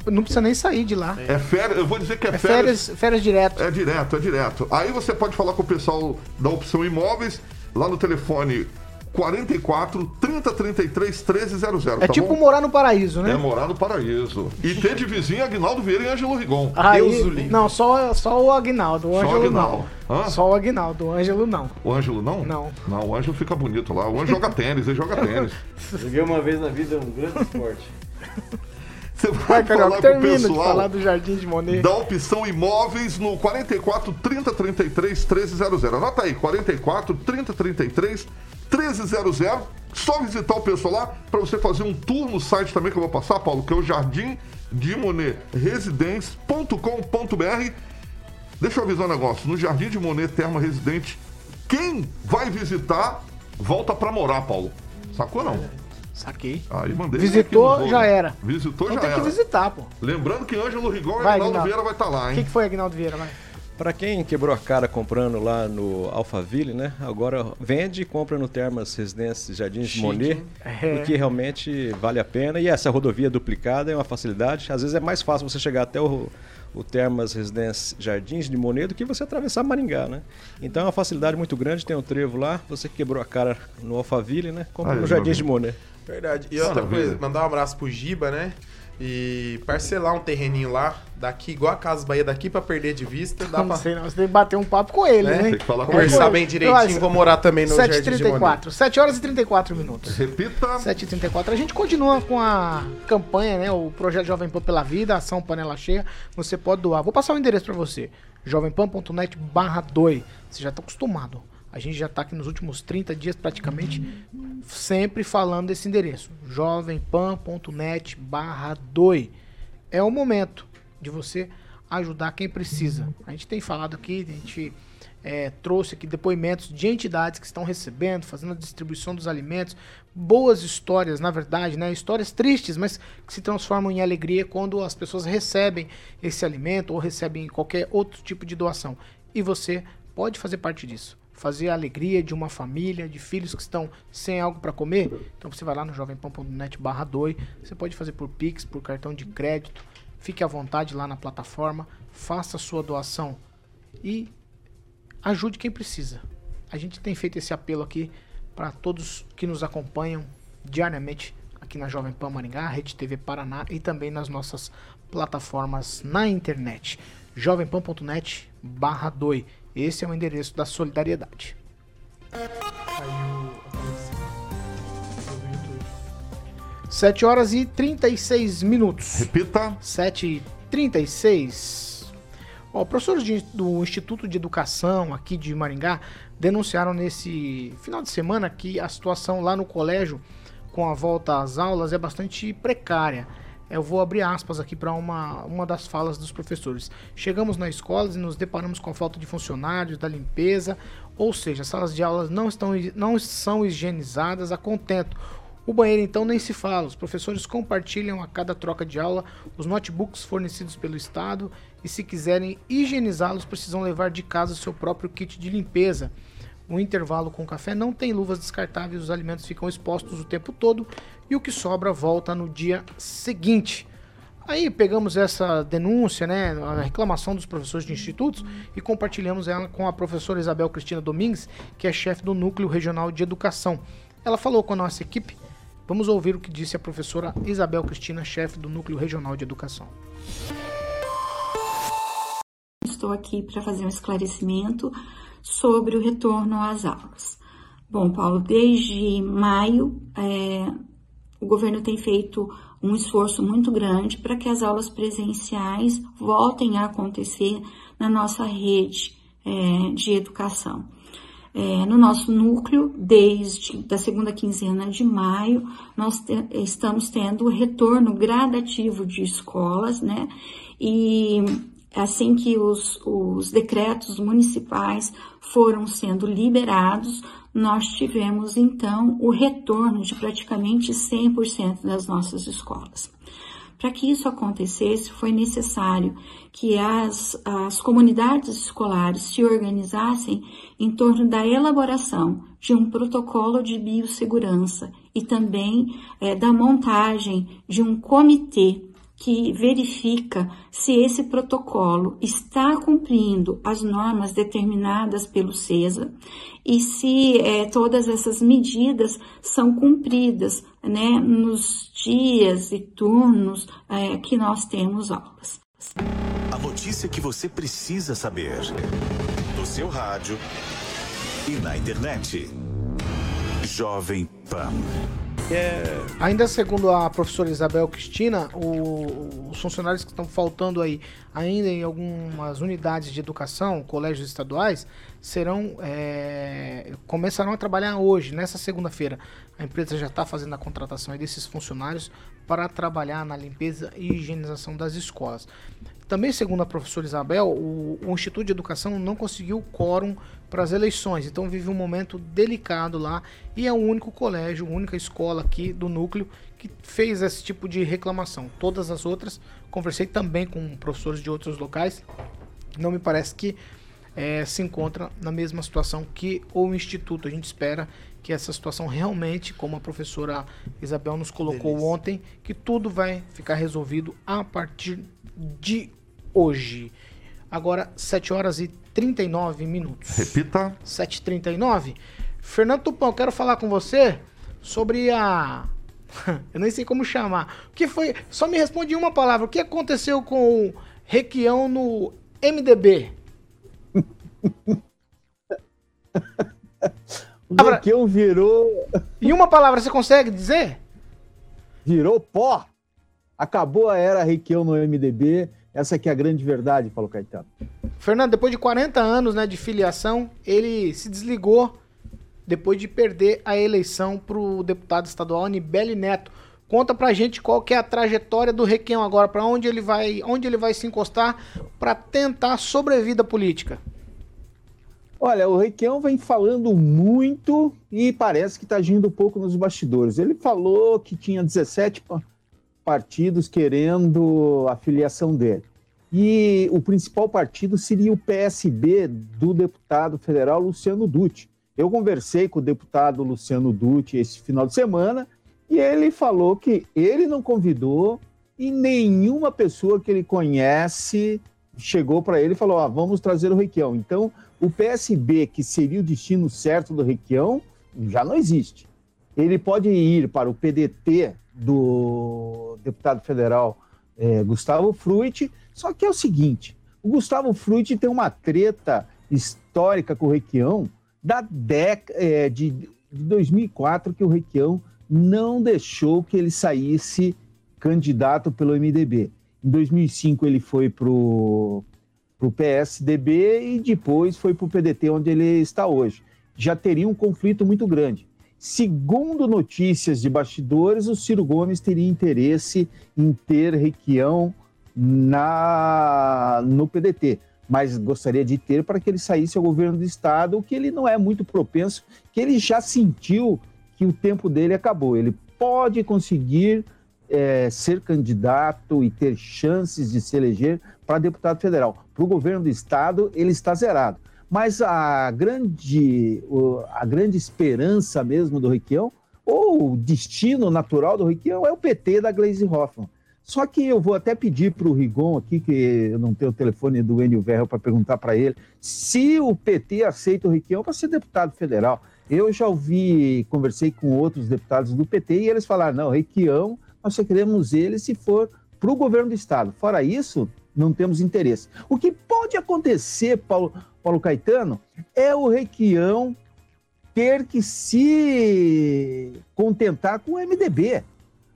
Não precisa nem sair de lá. É férias, eu vou dizer que é, É férias, férias direto. É direto, é direto. Aí você pode falar com o pessoal da opção imóveis, lá no telefone 44 30 33 1300. É tá tipo bom? morar no paraíso, né? É morar no paraíso. E ter de vizinho Agnaldo Vieira e Ângelo Rigon. Aí, não, só, só o Agnaldo, o Só o Ângelo Aguinaldo. não. Hã? Só o Agnaldo, o Ângelo não. O Ângelo não? Não. Não, o Ângelo fica bonito lá. O Ângelo joga tênis, ele joga tênis. Joguei uma vez na vida um grande esporte. Você vai Vai, com o termina de pessoal falar do Jardim de Monet. da opção imóveis no 44 30 33 1300. Anota aí, 44 30 33 1300. Só visitar o pessoal lá para você fazer um tour no site também que eu vou passar, Paulo, que é o Jardim de Monet Residência.com.br. Deixa eu avisar um negócio. No Jardim de Monet Terma Residente, quem vai visitar volta para morar, Paulo. Sacou não? Saquei. Aí mandei. Visitou, já era. Visitou, Então já tem era. que visitar, pô. Lembrando que Ângelo Rigon e Agnaldo Aguinaldo. Vieira vai estar lá, O hein? que, que foi, Agnaldo Vieira? Vai. Para quem quebrou a cara comprando lá no Alphaville, né? Agora vende e compra no Termas Residências Jardins de Chique, Monet? É. porque realmente vale a pena. E essa rodovia duplicada é uma facilidade. Às vezes é mais fácil você chegar até o, o Termas Residências Jardins de Monet do que você atravessar Maringá, né? Então é uma facilidade muito grande. Tem um trevo lá. Você que quebrou a cara no Alphaville, né? Compra Aí, no Jardins de Monet. Verdade. E outra Maravilha. coisa, mandar um abraço pro Giba, né? E parcelar um terreninho lá, daqui, igual a Casa Bahia, daqui pra perder de vista, dá Não pra... sei não, você tem que bater um papo com ele, Né? né? Tem que falar com Conversar ele. bem direitinho, vou morar também no Jardim de 7h34, 7 horas e 34 minutos. Repita. 7h34. A gente continua com a campanha, né? O projeto Jovem Pan pela Vida, ação Panela Cheia. Você pode doar. Vou passar o endereço pra você. jovempan.net barra doe. Você já tá acostumado. A gente já tá aqui nos últimos 30 dias praticamente sempre falando desse endereço. jovempan.net barra doe. É o momento de você ajudar quem precisa. A gente tem falado aqui, a gente é, trouxe aqui depoimentos de entidades que estão recebendo, fazendo a distribuição dos alimentos, boas histórias, na verdade, né? Histórias tristes, mas que se transformam em alegria quando as pessoas recebem esse alimento ou recebem qualquer outro tipo de doação. E você pode fazer parte disso. Fazer a alegria de uma família, de filhos que estão sem algo para comer. Então você vai lá no jovempan.net barra doe. Você pode fazer por Pix, por cartão de crédito. Fique à vontade lá na plataforma. Faça a sua doação. E ajude quem precisa. A gente tem feito esse apelo aqui para todos que nos acompanham diariamente aqui na Jovem Pan Maringá, Rede TV Paraná e também nas nossas plataformas na internet. jovempan.net barra doe. Esse é o endereço da solidariedade. 7 horas e 36 minutos. Repita. 7 e 36. Ó, professores de- do Instituto de Educação aqui de Maringá denunciaram nesse final de semana que a situação lá no colégio com a volta às aulas é bastante precária. Eu vou abrir aspas aqui para uma, uma das falas dos professores. Chegamos na escola e nos deparamos com a falta de funcionários, da limpeza, ou seja, as salas de aulas não, estão, não são higienizadas a contento. O banheiro então nem se fala. Os professores compartilham a cada troca de aula os notebooks fornecidos pelo Estado e se quiserem higienizá-los precisam levar de casa o seu próprio kit de limpeza. O intervalo com café não tem luvas descartáveis, os alimentos ficam expostos o tempo todo e o que sobra volta no dia seguinte. Aí pegamos essa denúncia, né, a reclamação dos professores de institutos e compartilhamos ela com a professora Isabel Cristina Domingues, que é chefe do Núcleo Regional de Educação. Ela falou com a nossa equipe. Vamos ouvir o que disse a professora Isabel Cristina, chefe do Núcleo Regional de Educação. Estou aqui para fazer um esclarecimento sobre o retorno às aulas. Bom, Paulo, desde maio, é, o governo tem feito um esforço muito grande para que as aulas presenciais voltem a acontecer na nossa rede é, de educação. É, no nosso núcleo, desde da segunda quinzena de maio, nós te- estamos tendo o retorno gradativo de escolas, né? E assim que os, os decretos municipais foram sendo liberados, nós tivemos então o retorno de praticamente 100% das nossas escolas. Para que isso acontecesse, foi necessário que as, as comunidades escolares se organizassem em torno da elaboração de um protocolo de biossegurança e também é, da montagem de um comitê que verifica se esse protocolo está cumprindo as normas determinadas pelo CESA e se é, todas essas medidas são cumpridas né, nos dias e turnos é, que nós temos aulas. A notícia que você precisa saber no seu rádio e na internet. Jovem Pan. É, ainda segundo a professora Isabel Cristina, o, os funcionários que estão faltando aí ainda em algumas unidades de educação, colégios estaduais, serão é, começarão a trabalhar hoje, nessa segunda-feira. A empresa já está fazendo a contratação desses funcionários para trabalhar na limpeza e higienização das escolas. Também, segundo a professora Isabel, o, o Instituto de Educação não conseguiu quórum para as eleições, então vive um momento delicado lá e é o único colégio, a única escola aqui do núcleo que fez esse tipo de reclamação. Todas as outras, conversei também com professores de outros locais, não me parece que é, se encontra na mesma situação que o Instituto. A gente espera que essa situação realmente, como a professora Isabel nos colocou Delícia. ontem, que tudo vai ficar resolvido a partir de hoje. Agora, 7 horas e 39 minutos. Repita. 7h39. Fernando Tupão, quero falar com você sobre a. Eu nem sei como chamar. O que foi. Só me responde uma palavra. O que aconteceu com o Requião no MDB? o Requião virou. Em uma palavra, você consegue dizer? Virou pó. Acabou a era Requião no MDB. Essa aqui é a grande verdade, Paulo Caetano. Fernando, depois de 40 anos né, de filiação, ele se desligou depois de perder a eleição para o deputado estadual Anibele Neto. Conta pra gente qual que é a trajetória do Requião agora, para onde ele vai, onde ele vai se encostar para tentar sobrevida política. Olha, o Requião vem falando muito e parece que está agindo um pouco nos bastidores. Ele falou que tinha 17 partidos querendo a filiação dele. E o principal partido seria o PSB do deputado federal Luciano Dutti. Eu conversei com o deputado Luciano Dutti esse final de semana e ele falou que ele não convidou e nenhuma pessoa que ele conhece chegou para ele e falou: ah, vamos trazer o Requião. Então, o PSB, que seria o destino certo do Requião, já não existe. Ele pode ir para o PDT do deputado federal é, Gustavo Fruit, só que é o seguinte: o Gustavo Fruit tem uma treta histórica com o Requião da década é, de, de 2004 que o Requião não deixou que ele saísse candidato pelo MDB. Em 2005 ele foi para o PSDB e depois foi para o PDT, onde ele está hoje. Já teria um conflito muito grande. Segundo notícias de bastidores, o Ciro Gomes teria interesse em ter Requião na, no PDT, mas gostaria de ter para que ele saísse ao governo do Estado, o que ele não é muito propenso, que ele já sentiu que o tempo dele acabou. Ele pode conseguir é, ser candidato e ter chances de se eleger para deputado federal. Para o governo do estado, ele está zerado. Mas a grande, a grande esperança mesmo do Requião, ou o destino natural do Requião, é o PT da Gleisi Hoffmann. Só que eu vou até pedir para o Rigon aqui, que eu não tenho o telefone do Enio Verro para perguntar para ele, se o PT aceita o Requião para ser deputado federal. Eu já ouvi, conversei com outros deputados do PT e eles falaram: não, Requião, nós só queremos ele se for para o governo do Estado. Fora isso, não temos interesse. O que pode acontecer, Paulo, Paulo Caetano, é o Requião ter que se contentar com o MDB,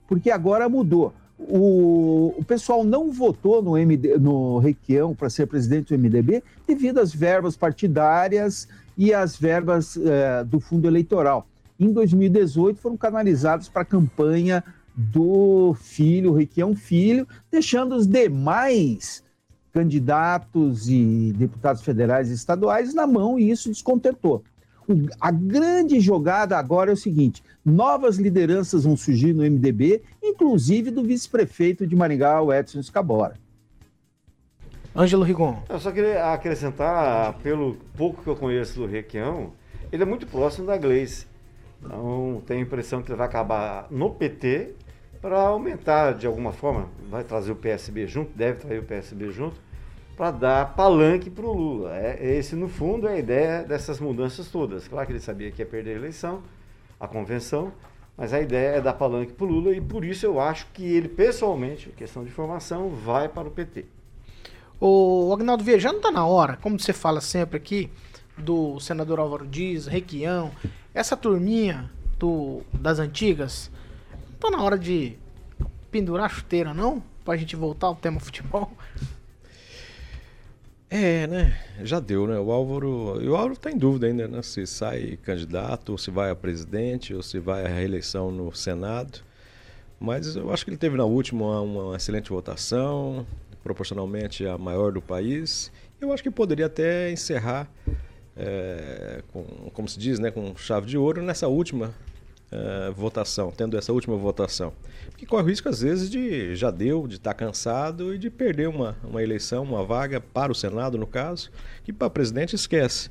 porque agora mudou. O, o pessoal não votou no, MD, no Requião para ser presidente do MDB devido às verbas partidárias e às verbas eh, do fundo eleitoral. Em 2018 foram canalizados para a campanha do filho, Requião Filho, deixando os demais candidatos e deputados federais e estaduais na mão, e isso descontentou. O- a grande jogada agora é o seguinte: novas lideranças vão surgir no MDB, inclusive do vice-prefeito de Maringá, o Edson Escabora. Ângelo Rigon. Eu só queria acrescentar, pelo pouco que eu conheço do Requião, ele é muito próximo da Gleice. Então, tenho a impressão que ele vai acabar no PT para aumentar de alguma forma, vai trazer o PSB junto, deve trazer o PSB junto, para dar palanque para o Lula. É, esse, no fundo, é a ideia dessas mudanças todas. Claro que ele sabia que ia perder a eleição, a convenção, mas a ideia é dar palanque para o Lula e por isso eu acho que ele, pessoalmente, questão de formação, vai para o PT. O Agnaldo Vieira, já não tá na hora, como você fala sempre aqui, do senador Álvaro Dias, Requião, essa turminha do, das antigas, tá na hora de pendurar a chuteira, não? Pra gente voltar ao tema futebol? É, né? Já deu, né? O Álvaro. E o Álvaro tá em dúvida ainda, né? Se sai candidato, ou se vai a presidente, ou se vai à reeleição no Senado. Mas eu acho que ele teve na última uma, excelente votação, proporcionalmente a maior do país. Eu acho que poderia até encerrar, é, com, como se diz, né, com chave de ouro nessa última é, votação, tendo essa última votação. Porque corre o risco, às vezes, de já deu, de estar cansado e de perder uma, uma eleição, uma vaga para o Senado, no caso, que para presidente esquece.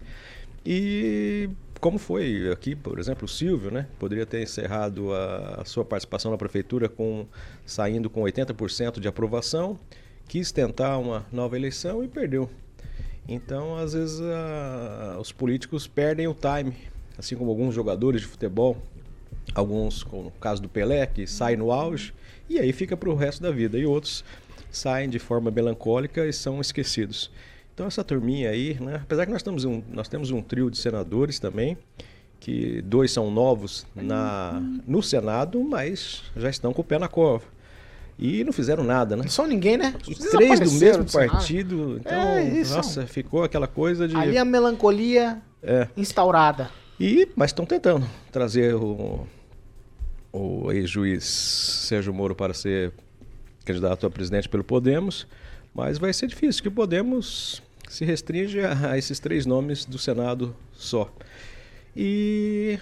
E como foi aqui, por exemplo, o Silvio, né? Poderia ter encerrado a, a sua participação na prefeitura com saindo com 80% de aprovação, quis tentar uma nova eleição e perdeu. Então, às vezes, a- os políticos perdem o time, assim como alguns jogadores de futebol, alguns, como o caso do Pelé, que sai no auge e aí fica para o resto da vida, e outros saem de forma melancólica e são esquecidos. Então, essa turminha aí, né? apesar que nós, estamos um, nós temos um trio de senadores também, que dois são novos na, no Senado, mas já estão com o pé na cova. E não fizeram nada, né? São ninguém, né? E três do mesmo do partido. Então, É, isso. nossa, ficou aquela coisa de. Ali a melancolia É. instaurada. E, mas estão tentando trazer o, o ex-juiz Sérgio Moro para ser candidato a presidente pelo Podemos, mas vai ser difícil, que o Podemos se restringe a, esses três nomes do Senado só. E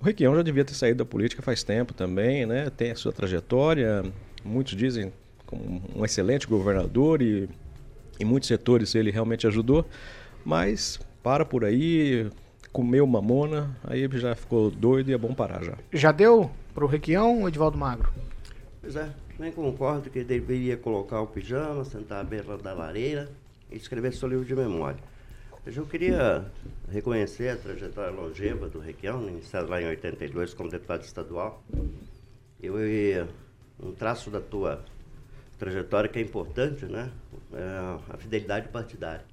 o Requião já devia ter saído da política faz tempo também, né? Tem a sua trajetória, muitos dizem como um excelente governador e em muitos setores ele realmente ajudou, mas para por aí, comeu mamona, aí já ficou doido e é bom parar já. Já deu pro Requião ou Edivaldo Magro? Pois é, nem concordo que deveria colocar o pijama, sentar à beira da lareira e escrever seu livro de memória. Eu queria reconhecer a trajetória longeva do Requião, iniciado lá em 82 como deputado estadual. Eu um traço da tua trajetória que é importante, né? É a fidelidade partidária.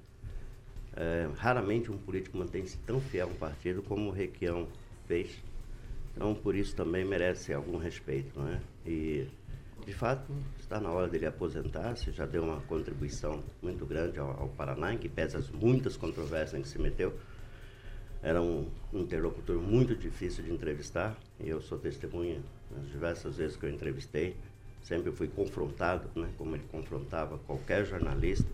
É, raramente um político mantém-se tão fiel a um partido como o Requião fez. Então, por isso também merece algum respeito, não é? E, de fato, está na hora dele aposentar-se, já deu uma contribuição muito grande ao, ao Paraná, em que pese as muitas controvérsias em que se meteu. Era um, interlocutor muito difícil de entrevistar, e eu sou testemunha das diversas vezes que eu entrevistei. Sempre fui confrontado, né, como ele confrontava qualquer jornalista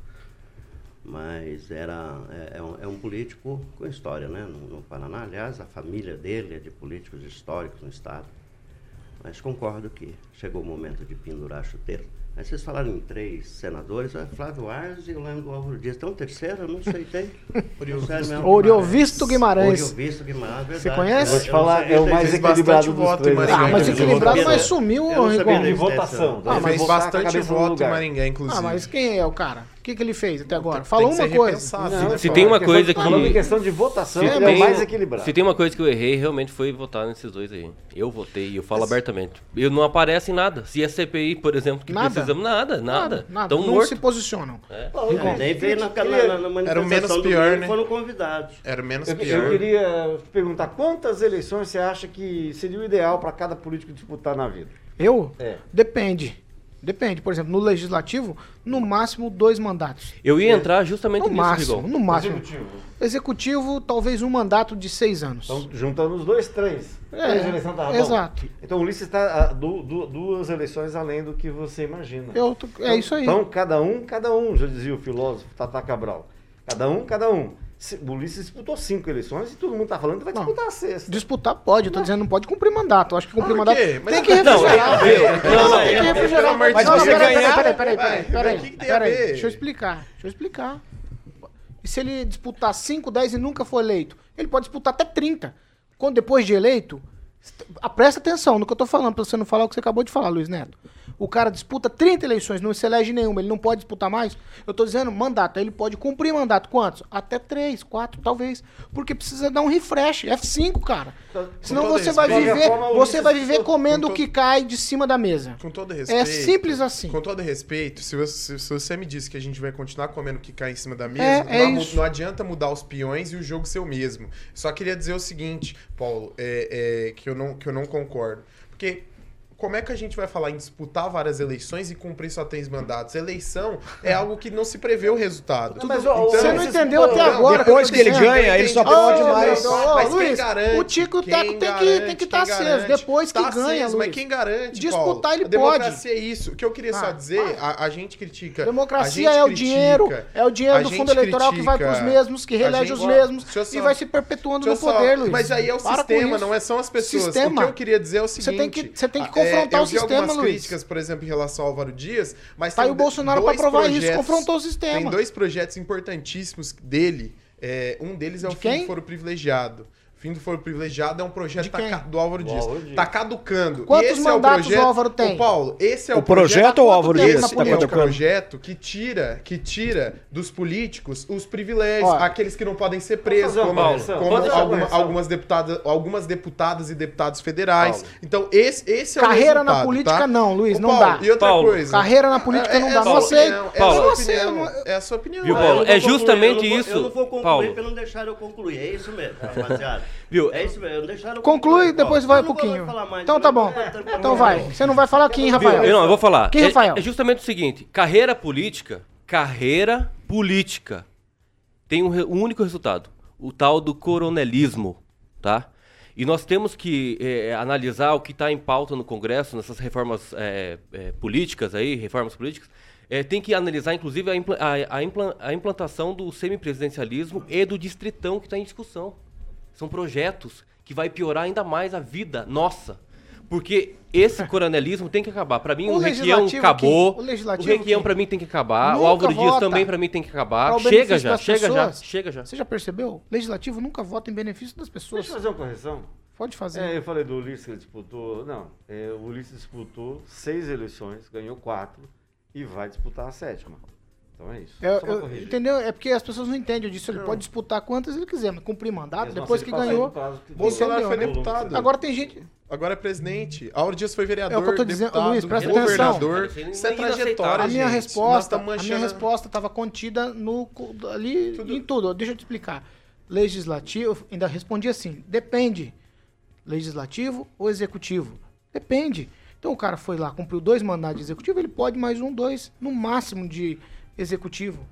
mas era é, é um, é um político com história, né? No, no Paraná, aliás, a família dele é de políticos históricos no estado. Mas concordo que chegou o momento de pendurar a chuteira. Mas vocês falaram em três senadores, é Flávio Arnes e eu lembro do Álvaro Dias. Tem um terceiro? Eu não sei, tem. Oriovisto Guimarães. Oriovisto Guimarães, verdade. Você conhece? Vou te falar, é o mais equilibrado bastante dos voto em três. Ah, mas equilibrado, mas sumiu, Rigon. Em votação. Ah, Ele mas bastante voto em. Maringá, inclusive. Ah, mas quem é o cara? O que, que ele fez até agora? Falou uma coisa. Não, né? Se tem uma coisa que- Falando em questão de votação, Se ele é o tem- mais equilibrado. Se tem uma coisa que eu errei, realmente foi votar nesses dois aí. Eu votei, eu falo abertamente. Eu não aparece em nada. Se é CPI, por exemplo, que Nada. precisamos, nada, nada. Nada. Tão não morto. se posicionam. É. Não, Nem veio na, na, na Era o menos pior, né? foram convidados. Era menos Eu, pior. eu queria perguntar quantas eleições você acha que seria o ideal para cada político disputar na vida? Eu? É. Depende. Depende. Por exemplo, no legislativo, no máximo dois mandatos. Eu ia entrar justamente No nisso, máximo, Rigon. no máximo. Executivo. Executivo, talvez um mandato de seis anos. Então, juntando os dois, três. É, três eleições tá bom. exato. Então o Ulisses está a du- du- duas eleições além do que você imagina. Eu é isso aí. Então, cada um, cada um, já dizia o filósofo Tata Cabral. Cada um, cada um. O Ulisses disputou cinco eleições e todo mundo tá falando que vai disputar a sexta. Disputar pode, eu tô dizendo não pode cumprir mandato. Eu acho que cumprir Por mandato? Mas tem que não, refrigerar. tem- Não, não, tem que não, refrigerar. Mas não, você peraí, ganhar- peraí, peraí, peraí, peraí, peraí, ver? Deixa eu explicar, deixa eu explicar. E se ele disputar 5, 10 e nunca for eleito, ele pode disputar até 30. Quando depois de eleito, ah, presta atenção no que eu tô falando, pra você não falar o que você acabou de falar, Luiz Neto. O cara disputa 30 eleições, não se elege nenhuma, ele não pode disputar mais. Eu tô dizendo mandato, ele pode cumprir mandato. Quantos? Até 3, 4, talvez. Porque precisa dar um refresh. F5, cara. Senão você vai respeito. viver, forma, o você vai viver com comendo o todo- que cai de cima da mesa. Com todo respeito. É simples assim. Com todo respeito, se você, se você me disse que a gente vai continuar comendo o que cai em cima da mesa, É, é não, não adianta mudar os peões e o jogo ser o mesmo. Só queria dizer o seguinte, Paulo, é, é, que, eu não, que eu não concordo. Porque como é que a gente vai falar em disputar várias eleições e cumprir só três mandatos? Eleição é algo que não se prevê o resultado. Não, mas, ó, Você não entendeu até agora. Depois que eu tô dizendo. Ô, mais. Ô, Ô, mas quem Luiz, garante? o Tico Quem Teco tem que tem que Quem estar aceso. garante? Depois que Tá ganha, aceso. Mas quem garante, Disputar Paulo? ele a pode. democracia é isso. O que eu queria só Ah, dizer, a, a gente critica. Democracia gente é o critica, dinheiro, é o dinheiro do fundo eleitoral que vai pros critica, mesmos, que reelege os mesmos e só- vai se perpetuando no só- poder, Luiz. Mas aí é o Para sistema, não é, são as pessoas. O que eu queria dizer é o seguinte. que- você tem que é, confrontar eu o vi sistema, algumas Luiz. críticas, por exemplo, em relação ao Álvaro Dias, mas Tá tem aí o Bolsonaro dois provar isso, projetos- confrontou o sistema. Tem dois projetos importantíssimos dele. é, um deles é o De Fim Foro Privilegiado. Fim do Foro Privilegiado é um projeto De quem? taca- do Álvaro Dias. Álvaro Dias. Tá caducando. Quantos esse mandatos é o, projeto... o Álvaro tem? Ô, Paulo, esse é o, O projeto ou o Álvaro esse Dias tá que é o caducando? projeto que tira, que tira dos políticos os privilégios, Ó, aqueles que não podem ser presos, como, como alguma- algumas, deputadas, algumas deputadas e deputados federais. Paulo. Então, esse, esse é o Carreira na política tá? não, Luiz, Ô, não Paulo, dá. E outra Paulo. coisa. Carreira na política não é dá. Não aceito. É a Paulo. sua Não opinião. não- É a sua opinião. Paulo? não É justamente não isso, Eu não vou concluir Paulo. pra não deixar eu concluir. É isso mesmo, rapaziada. Viu? É isso mesmo, deixaram Conclui, depois vai um pouquinho. falar mais, Então tá bom. Então vai. Você não vai falar Viu? Rafael? Eu, não, eu vou falar. Quem, É- Rafael? É, justamente o seguinte: carreira política, carreira política tem um, re- um único resultado: o tal do coronelismo, tá? E nós temos que eh, analisar o que está em pauta no Congresso, nessas reformas eh, eh, políticas aí, reformas políticas. Tem que analisar, inclusive, a, impla- a- a a implantação do semipresidencialismo e do distritão que está em discussão. São projetos que vai piorar ainda mais a vida nossa. Porque esse coronelismo tem que acabar. Para mim, O o, Requião acabou. aqui- o o legislativo Requião, aqui para mim, tem que acabar. O Álvaro Dias também, para mim, tem que acabar. O Chega já, chega já, pessoas. chega já. Você já percebeu? Legislativo nunca vota em benefício das pessoas. Deixa eu fazer uma correção. Pode fazer. É, eu falei do Ulisses que ele disputou. Não, é, o Ulisses disputou seis eleições, ganhou quatro e vai disputar a sétima. Então é isso. É, eu- entendeu? É porque as pessoas não entendem disso. Ele pode disputar quantas ele quiser, mas cumprir mandato, Mesmo depois assim, que ganhou. prazo Bolsonaro entendeu, foi né? deputado. Agora tem gente. Agora é presidente. Álvaro Dias foi vereador, É o que eu tô dizendo, deputado, Luiz, presta governador. atenção. Isso é Isso é trajetória, A minha gente. Resposta, tamo a minha resposta estava contida no ali em tudo. Deixa eu te explicar. Legislativo, ainda respondi assim: depende. Legislativo ou executivo? Depende. Então o cara foi lá, cumpriu dois mandatos de executivo, ele pode mais um, dois, no máximo de executivo.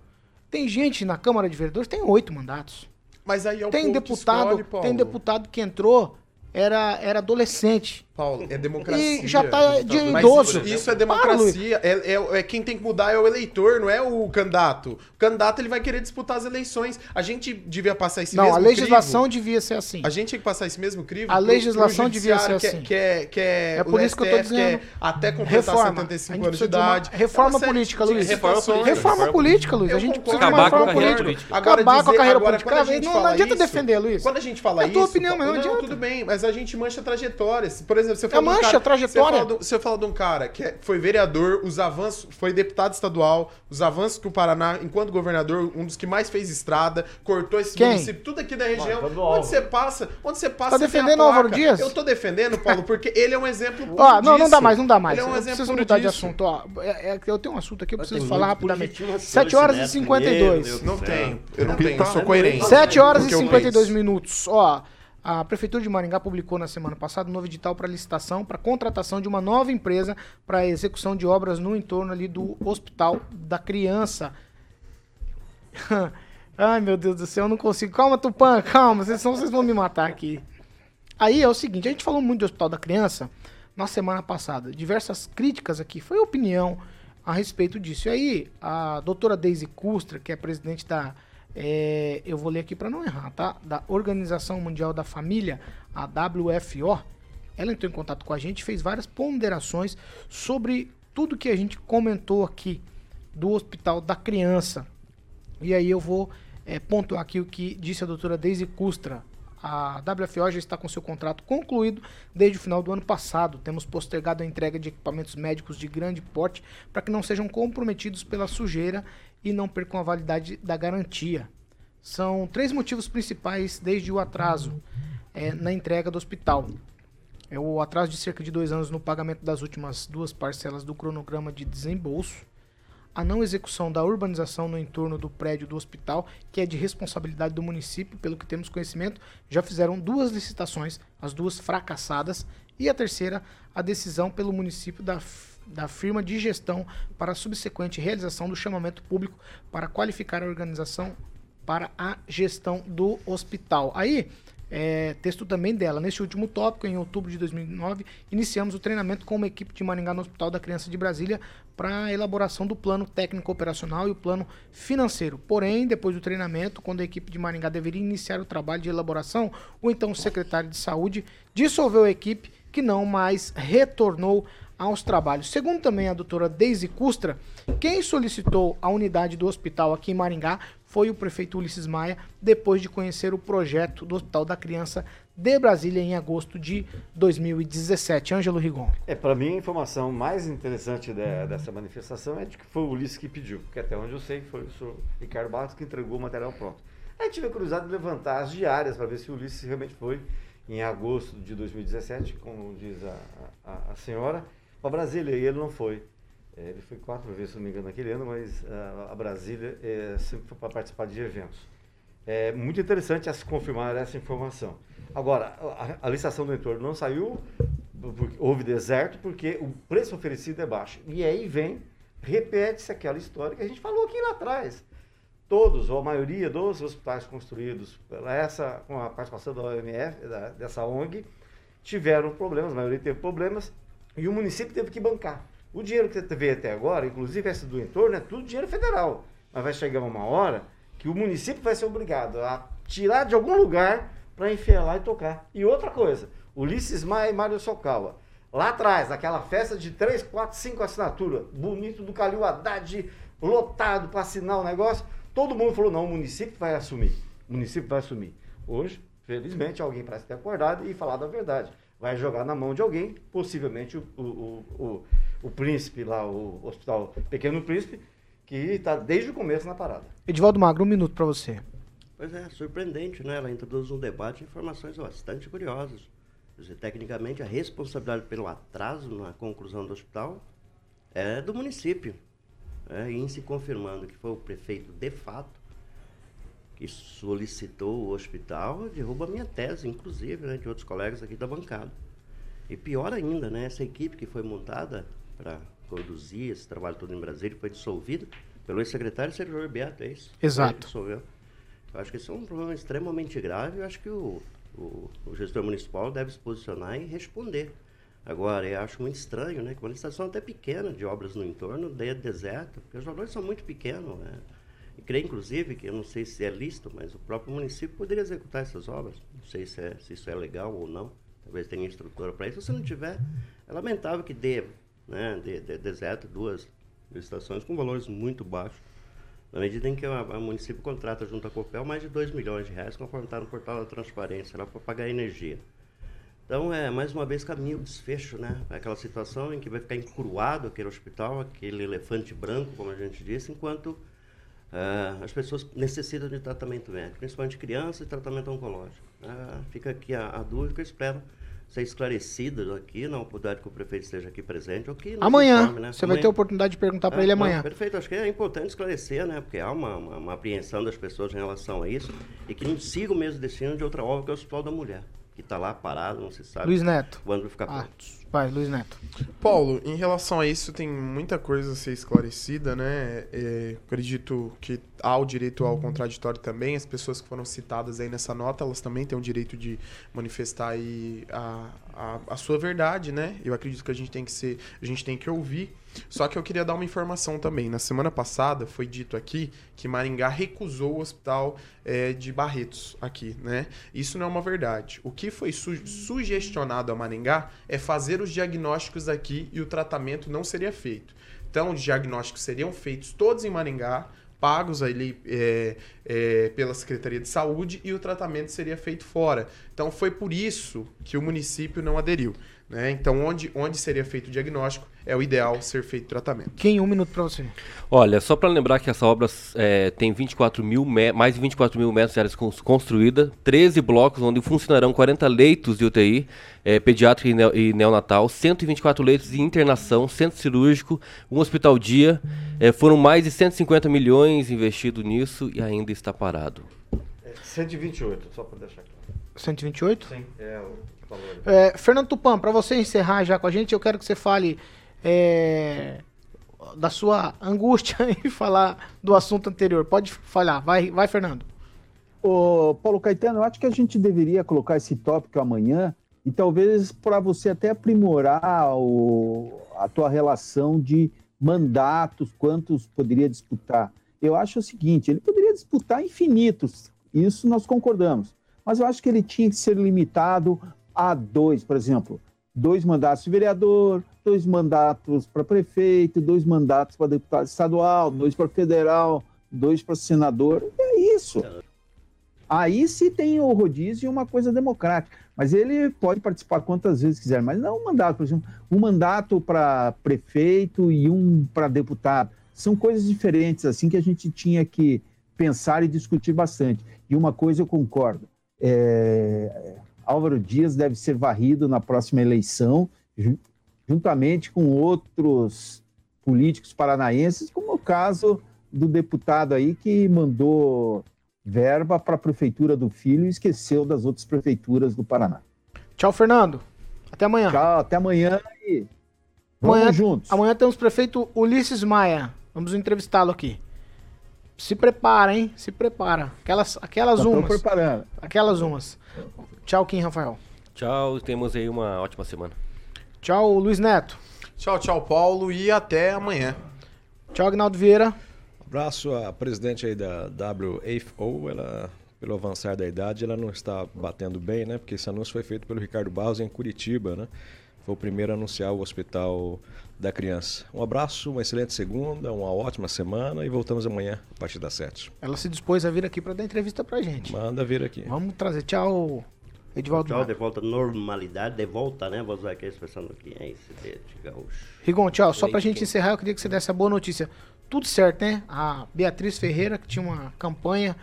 Tem gente na Câmara de Vereadores, tem oito mandatos. Mas aí é o tem deputado, escolhe, tem deputado que entrou, era, era adolescente. Paulo, é democracia. E já tá de idoso. Isso, isso é Para, democracia. é, é, é quem tem que mudar é o eleitor, não é o candidato. O candidato ele vai querer disputar as eleições. A gente devia passar esse Não, mesmo a legislação crivo. devia ser assim. A gente tinha que passar esse mesmo crivo. A pro- legislação pro devia ser que é- assim. Que é, que é, É o por isso que eu tô STF, é dizendo. até completar Reforma. 75 A gente anos de idade. reforma É política, Luiz. Reforma política. Reforma política, Luiz. A gente precisa de uma Acabar com a reforma carreira política. Acabar com a carreira política. não, adianta isso- defender, Luiz. Quando a gente fala É a isso. tua opinião, mas não adianta. tudo bem, mas a gente mancha trajetórias. Por exemplo, você É fala de um mancha cara- trajetória. Você fala, de, você fala de um cara que é- foi vereador, os avanços, foi deputado estadual, os avanços que o Paraná, enquanto governador, um dos que mais fez estrada, cortou esse Quem? município, tudo aqui da região. Mas, do onde você passa, onde você passa. Tá você defendendo o Álvaro. Dias? Eu tô defendendo, Paulo, porque ele é um exemplo. Ó, não, não dá mais, não dá mais. Ele é um eu exemplo preciso mudar de disso. assunto, ó. É, é eu tenho um assunto aqui, eu preciso falar rapidamente. positivo, 7 horas e Neto, 52. meu Deus Não tenho. Eu não tenho, eu sou Tá coerente. doido. 7 horas e Porque eu 52 penso. minutos. Ó, a Prefeitura de Maringá publicou na semana passada um novo edital para licitação para contratação de uma nova empresa para execução de obras no entorno ali do Hospital da Criança. Ai, meu Deus do céu, eu não consigo. Calma, Tupã, calma, senão vocês vão me matar aqui. Aí é o seguinte, a gente falou muito do Hospital da Criança na semana passada. Diversas críticas aqui, foi opinião a respeito disso. E aí, a doutora Daisy Custra, que é presidente da é, eu vou ler aqui para não errar, tá? Da Organização Mundial da Família, a WFO, ela entrou em contato com a gente, fez várias ponderações sobre tudo que a gente comentou aqui do Hospital da Criança. E aí eu vou é, pontuar aqui o que disse a doutora Daisy Custra. A WFO já está com seu contrato concluído desde o final do ano passado. Temos postergado a entrega de equipamentos médicos de grande porte para que não sejam comprometidos pela sujeira e não percam a validade da garantia. São três motivos principais desde o atraso é, na entrega do hospital. É o atraso de cerca de dois anos no pagamento das últimas duas parcelas do cronograma de desembolso, a não execução da urbanização no entorno do prédio do hospital, que é de responsabilidade do município, pelo que temos conhecimento, já fizeram duas licitações, as duas fracassadas, e a terceira, a decisão pelo município da, da firma de gestão para a subsequente realização do chamamento público para qualificar a organização para a gestão do hospital. Aí, é, texto também dela. Neste último tópico, em outubro de 2009, iniciamos o treinamento com uma equipe de Maringá no Hospital da Criança de Brasília para a elaboração do plano técnico operacional e o plano financeiro. Porém, depois do treinamento, quando a equipe de Maringá deveria iniciar o trabalho de elaboração, o então secretário de saúde dissolveu a equipe que não mais retornou aos trabalhos. Segundo também a doutora Deise Custra, quem solicitou a unidade do hospital aqui em Maringá foi o prefeito Ulisses Maia, depois de conhecer o projeto do Hospital da Criança de Brasília em agosto de 2017. Ângelo Rigon. É, para mim a informação mais interessante de- dessa manifestação é de que foi o Ulisses que pediu, porque até onde eu sei foi o senhor Ricardo Barros que entregou o material pronto. Aí tive a curiosidade de levantar as diárias para ver se o Ulisses realmente foi em agosto de 2017, como diz a, a- a senhora, para Brasília, e ele não foi. É, Ele foi quatro vezes, se não me engano, naquele ano, mas ah, a Brasília é, sempre foi para participar de eventos. É muito interessante se confirmar essa informação. Agora, a, a licitação do entorno não saiu, houve deserto, porque o preço oferecido é baixo. E aí vem, repete-se aquela história que a gente falou aqui lá atrás. Todos, ou a maioria dos hospitais construídos pela essa, com a participação da OMF, da- dessa ONG, tiveram problemas, a maioria teve problemas, e o município teve que bancar. O dinheiro que veio até agora, inclusive esse do entorno, é tudo dinheiro federal. Mas vai chegar uma hora que o município vai ser obrigado a tirar de algum lugar para enfiar lá e tocar. E outra coisa, Ulisses Maia e Mário Sokawa. Lá atrás, aquela festa de 3, 4, 5 assinaturas, bonito do Calil Haddad, lotado para assinar o negócio, todo mundo falou, não, o município vai assumir. O município vai assumir. Hoje, felizmente, alguém parece ter acordado e falado a verdade. Vai jogar na mão de alguém, possivelmente o, o, o, o, o príncipe lá, o hospital Pequeno Príncipe, que está desde o começo na parada. Edivaldo Magro, um minuto para você. Pois é, surpreendente, né? Ela introduz um debate de informações bastante curiosas. Quer dizer, tecnicamente, a responsabilidade pelo atraso na conclusão do hospital é do município. É, e em se confirmando que foi o prefeito, de fato, que solicitou o hospital, derruba a minha tese, inclusive, né, de outros colegas aqui da bancada. E pior ainda, né, essa equipe que foi montada para conduzir esse trabalho todo em Brasília foi dissolvida pelo ex-secretário Sérgio Beato, é isso? Exato. Dissolveu. Eu acho que isso é um problema extremamente grave. Eu acho que o, o, o gestor municipal deve se posicionar e responder. Agora, eu acho muito estranho, né? Que uma licitação até pequena de obras no entorno dê deserto, porque os valores são muito pequenos. Né? E creio, inclusive, que eu não sei se é lícito, mas o próprio município poderia executar essas obras. Não sei se, é, se isso é legal ou não. Talvez tenha estrutura para isso. Se não tiver, é lamentável que dê, né? dê, dê deserto duas licitações com valores muito baixos. Na medida em que o município contrata junto à Copel mais de 2 milhões de reais, conforme está no portal da transparência, lá para pagar energia. Então, é, mais uma vez, caminho desfecho, né? Aquela situação em que vai ficar encruado aquele hospital, aquele elefante branco, como a gente disse, enquanto ah, as pessoas necessitam de tratamento médico, principalmente crianças e tratamento oncológico. Ah, fica aqui a, a dúvida que eu espero ser esclarecida aqui, na oportunidade que o prefeito esteja aqui presente. Ou que Amanhã. informe, né? Você vai ter a oportunidade de perguntar para ele não, amanhã. perfeito, acho que é importante esclarecer, né? Porque há uma, uma, uma apreensão das pessoas em relação a isso e que não siga o mesmo destino de outra obra que é o Hospital da Mulher, que está lá parado, não se sabe Luiz Neto. quando vai ficar Ah, pronto. Vai, Luiz Neto. Paulo, em relação a isso, tem muita coisa a ser esclarecida, né? É, acredito que há o direito ao contraditório também. As pessoas que foram citadas aí nessa nota, elas também têm o direito de manifestar aí a, a, a sua verdade, né? Eu acredito que a gente tem que ser, a gente tem que ouvir. Só que eu queria dar uma informação também. Na semana passada foi dito aqui que Maringá recusou o hospital eh, de Barretos aqui, né? Isso não é uma verdade. O que foi su- sugestionado a Maringá é fazer os diagnósticos aqui e o tratamento não seria feito. Então, os diagnósticos seriam feitos todos em Maringá, pagos ali é, é, pela Secretaria de Saúde e o tratamento seria feito fora. Então, foi por isso que o município não aderiu. Né? Então, onde, onde seria feito o diagnóstico, é o ideal ser feito o tratamento. Quem um minuto pra você. Olha, só para lembrar que essa obra é, tem 24 mil mais de 24 mil metros de áreas cons- construída, 13 blocos onde funcionarão 40 leitos de UTI, é, pediátrica e, neo- e neonatal, 124 leitos de internação, centro cirúrgico, um hospital dia. É, foram mais de 150 milhões investidos nisso e ainda está parado. É 128, só para deixar claro. 128? Sim, é o valor. É, Fernando Tupan, para você encerrar já com a gente, eu quero que você fale é, da sua angústia e falar do assunto anterior. Pode falar, vai, vai Fernando. Ô, Paulo Caetano, eu acho que a gente deveria colocar esse tópico amanhã e talvez para você até aprimorar o- a tua relação de mandatos, quantos poderia disputar. Eu acho o seguinte, ele poderia disputar infinitos, isso nós concordamos, mas eu acho que ele tinha que ser limitado a dois, por exemplo, dois mandatos de vereador, dois mandatos para prefeito, dois mandatos para deputado estadual, dois para federal, dois para senador, é isso. Aí se tem o rodízio e uma coisa democrática. Mas ele pode participar quantas vezes quiser, mas não um mandato, por exemplo, um mandato para prefeito e um para deputado. São coisas diferentes, assim, que a gente tinha que pensar e discutir bastante. E uma coisa eu concordo: é, Álvaro Dias deve ser varrido na próxima eleição, ju- juntamente com outros políticos paranaenses, como é o caso do deputado aí que mandou verba para a prefeitura do filho e esqueceu das outras prefeituras do Paraná. Tchau, Fernando. Até amanhã. Tchau, até amanhã e vamos Amanhã, juntos. amanhã temos prefeito Ulisses Maia. Vamos entrevistá-lo aqui. Se prepara, hein? Se prepara. Aquelas, aquelas Já tô umas. preparando. Aquelas umas. Tchau, Kim Rafael. Tchau, temos aí uma ótima semana. Tchau, Luiz Neto. Tchau, tchau, Paulo, e até amanhã. Tchau, Agnaldo Vieira. Abraço à presidente aí da WFO, ela, pelo avançar da idade, ela não está batendo bem, né? Porque esse anúncio foi feito pelo Ricardo Barros em Curitiba, né? Foi o primeiro a anunciar o Hospital da Criança. Um abraço, uma excelente segunda, uma ótima semana e voltamos amanhã a partir das sete. Ela se dispôs a vir aqui para dar entrevista pra gente. Manda vir aqui. Vamos trazer. Tchau, Edivaldo. Tchau, de volta à normalidade, de volta, né? Vou usar aqui a expressão aqui, é esse de gaúcho. Rigon, tchau. Só pra Leite gente encerrar, eu queria que você desse a boa notícia. Tudo certo, né? A Beatriz Ferreira, que tinha uma campanha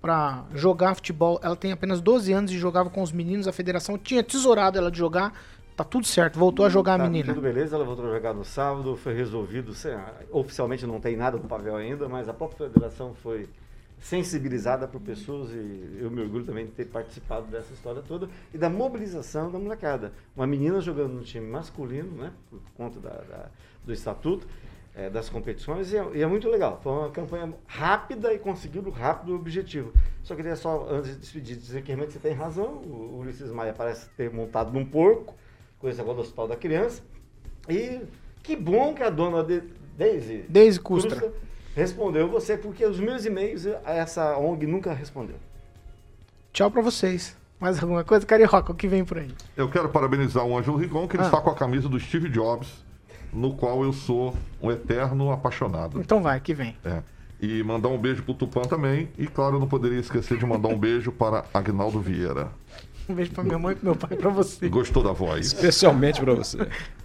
pra jogar futebol, ela tem apenas 12 anos e jogava com os meninos. A federação tinha tesourado ela de jogar. Tá tudo certo, voltou a jogar a Tá menina. Tudo beleza, ela voltou a jogar no sábado, foi resolvido. sei lá, Oficialmente não tem nada no papel ainda, mas a própria federação foi sensibilizada por pessoas e eu me orgulho também de ter participado dessa história toda e da mobilização da molecada. Uma menina jogando no time masculino, né, por conta da, da- do estatuto, eh, das competições, e é, e é muito legal. Foi uma campanha rápida e conseguiu rápido o objetivo. Só queria só, antes de despedir, dizer que realmente você tem razão. O Ulisses Maia parece ter montado num porco, com esse negócio do Hospital da Criança. E que bom que a dona de, Daisy, Daisy Custra. respondeu você, porque os meus e-mails essa ONG nunca respondeu. Tchau pra vocês. Mais alguma coisa? Carioca, o que vem por aí? Eu quero parabenizar o Ângelo Rigon, que ele Ah. está com a camisa do Steve Jobs, no qual eu sou um eterno apaixonado. Então vai, que vem. É. E mandar um beijo pro Tupã também. E claro, eu não poderia esquecer de mandar um beijo para Agnaldo Vieira. Um beijo pra minha mãe e pro meu pai e pra você. Gostou da voz? Especialmente pra você.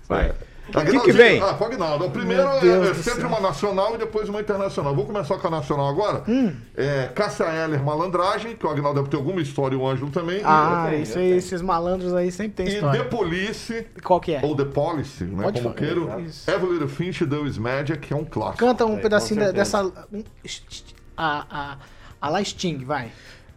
Vai. O que que vem? Ah, o primeiro é, Deus é sempre céu. uma nacional e depois uma internacional. Vou começar com a nacional agora. Hum. É, Cássia Heller Malandragem, que o Agnaldo deve ter alguma história, o Ângelo também. Ah, E- isso aí, esses malandros aí sempre tem E história. The Police, Qual que é? ou The Policy, né? Pode como queiro. Every Little Finch, is Magic, que é um clássico. Canta um É, pedacinho dessa. um, a, a, a La Sting, vai.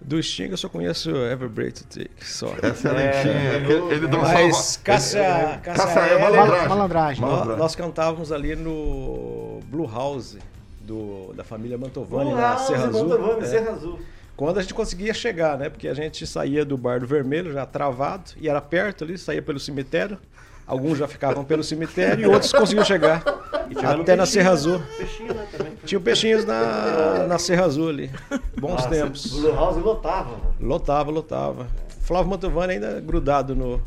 Do Sting eu só conheço Every Breath You Take, só. Essa é lentinha. que ele dançava. Mas ele- Cássia, Cássia é Eller, malandragem. Malandragem. Nó- Malandragem. Nós cantávamos ali no Blue House do da família Mantovani O na House Serra Azul. Mantovani, é. Serra Azul. Quando a gente conseguia chegar, né? Porque a gente saía do Bar do Vermelho já travado e era perto ali, saía pelo cemitério. Alguns já ficavam pelo cemitério e outros conseguiam chegar E até na Serra né? Azul. Peixinho, né. Tinha peixinhos na, na Serra Azul ali. Bons Nossa, tempos. O Blue House lotava. Lotava, lotava. Flávio Mantovani ainda grudado no,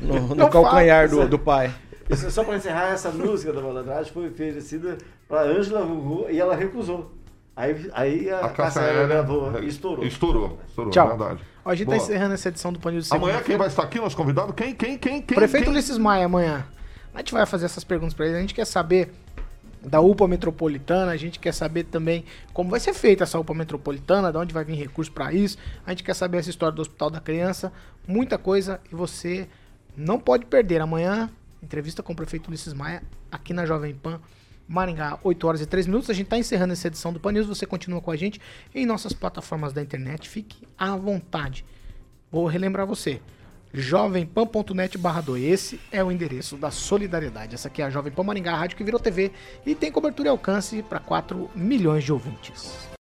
no, no Não calcanhar fala. do, do pai. Isso, só para encerrar, essa música da malandragem foi oferecida para Ângela Gugu e ela recusou. Aí, aí a, A gravou e estourou. Estourou, estourou, Tchau. verdade. Ó, a gente Boa. tá encerrando essa edição do Panil de Amanhã quem vai estar aqui, nosso convidado? Quem, quem, quem, quem? Prefeito quem? Ulisses Maia amanhã. A gente vai fazer essas perguntas pra ele. A gente quer saber da UPA metropolitana, a gente quer saber também como vai ser feita essa UPA metropolitana, de onde vai vir recurso pra isso. A gente quer saber essa história do Hospital da Criança, muita coisa e você não pode perder amanhã entrevista com o prefeito Ulisses Maia aqui na Jovem Pan. Maringá, 8 horas e 3 minutos. A gente está encerrando essa edição do Pan News. Você continua com a gente em nossas plataformas da internet. Fique à vontade. Vou relembrar você. jovempan.net barra 2. Esse é o endereço da solidariedade. Essa aqui é a Jovem Pan Maringá, a rádio que virou TV e tem cobertura e alcance para 4 milhões de ouvintes.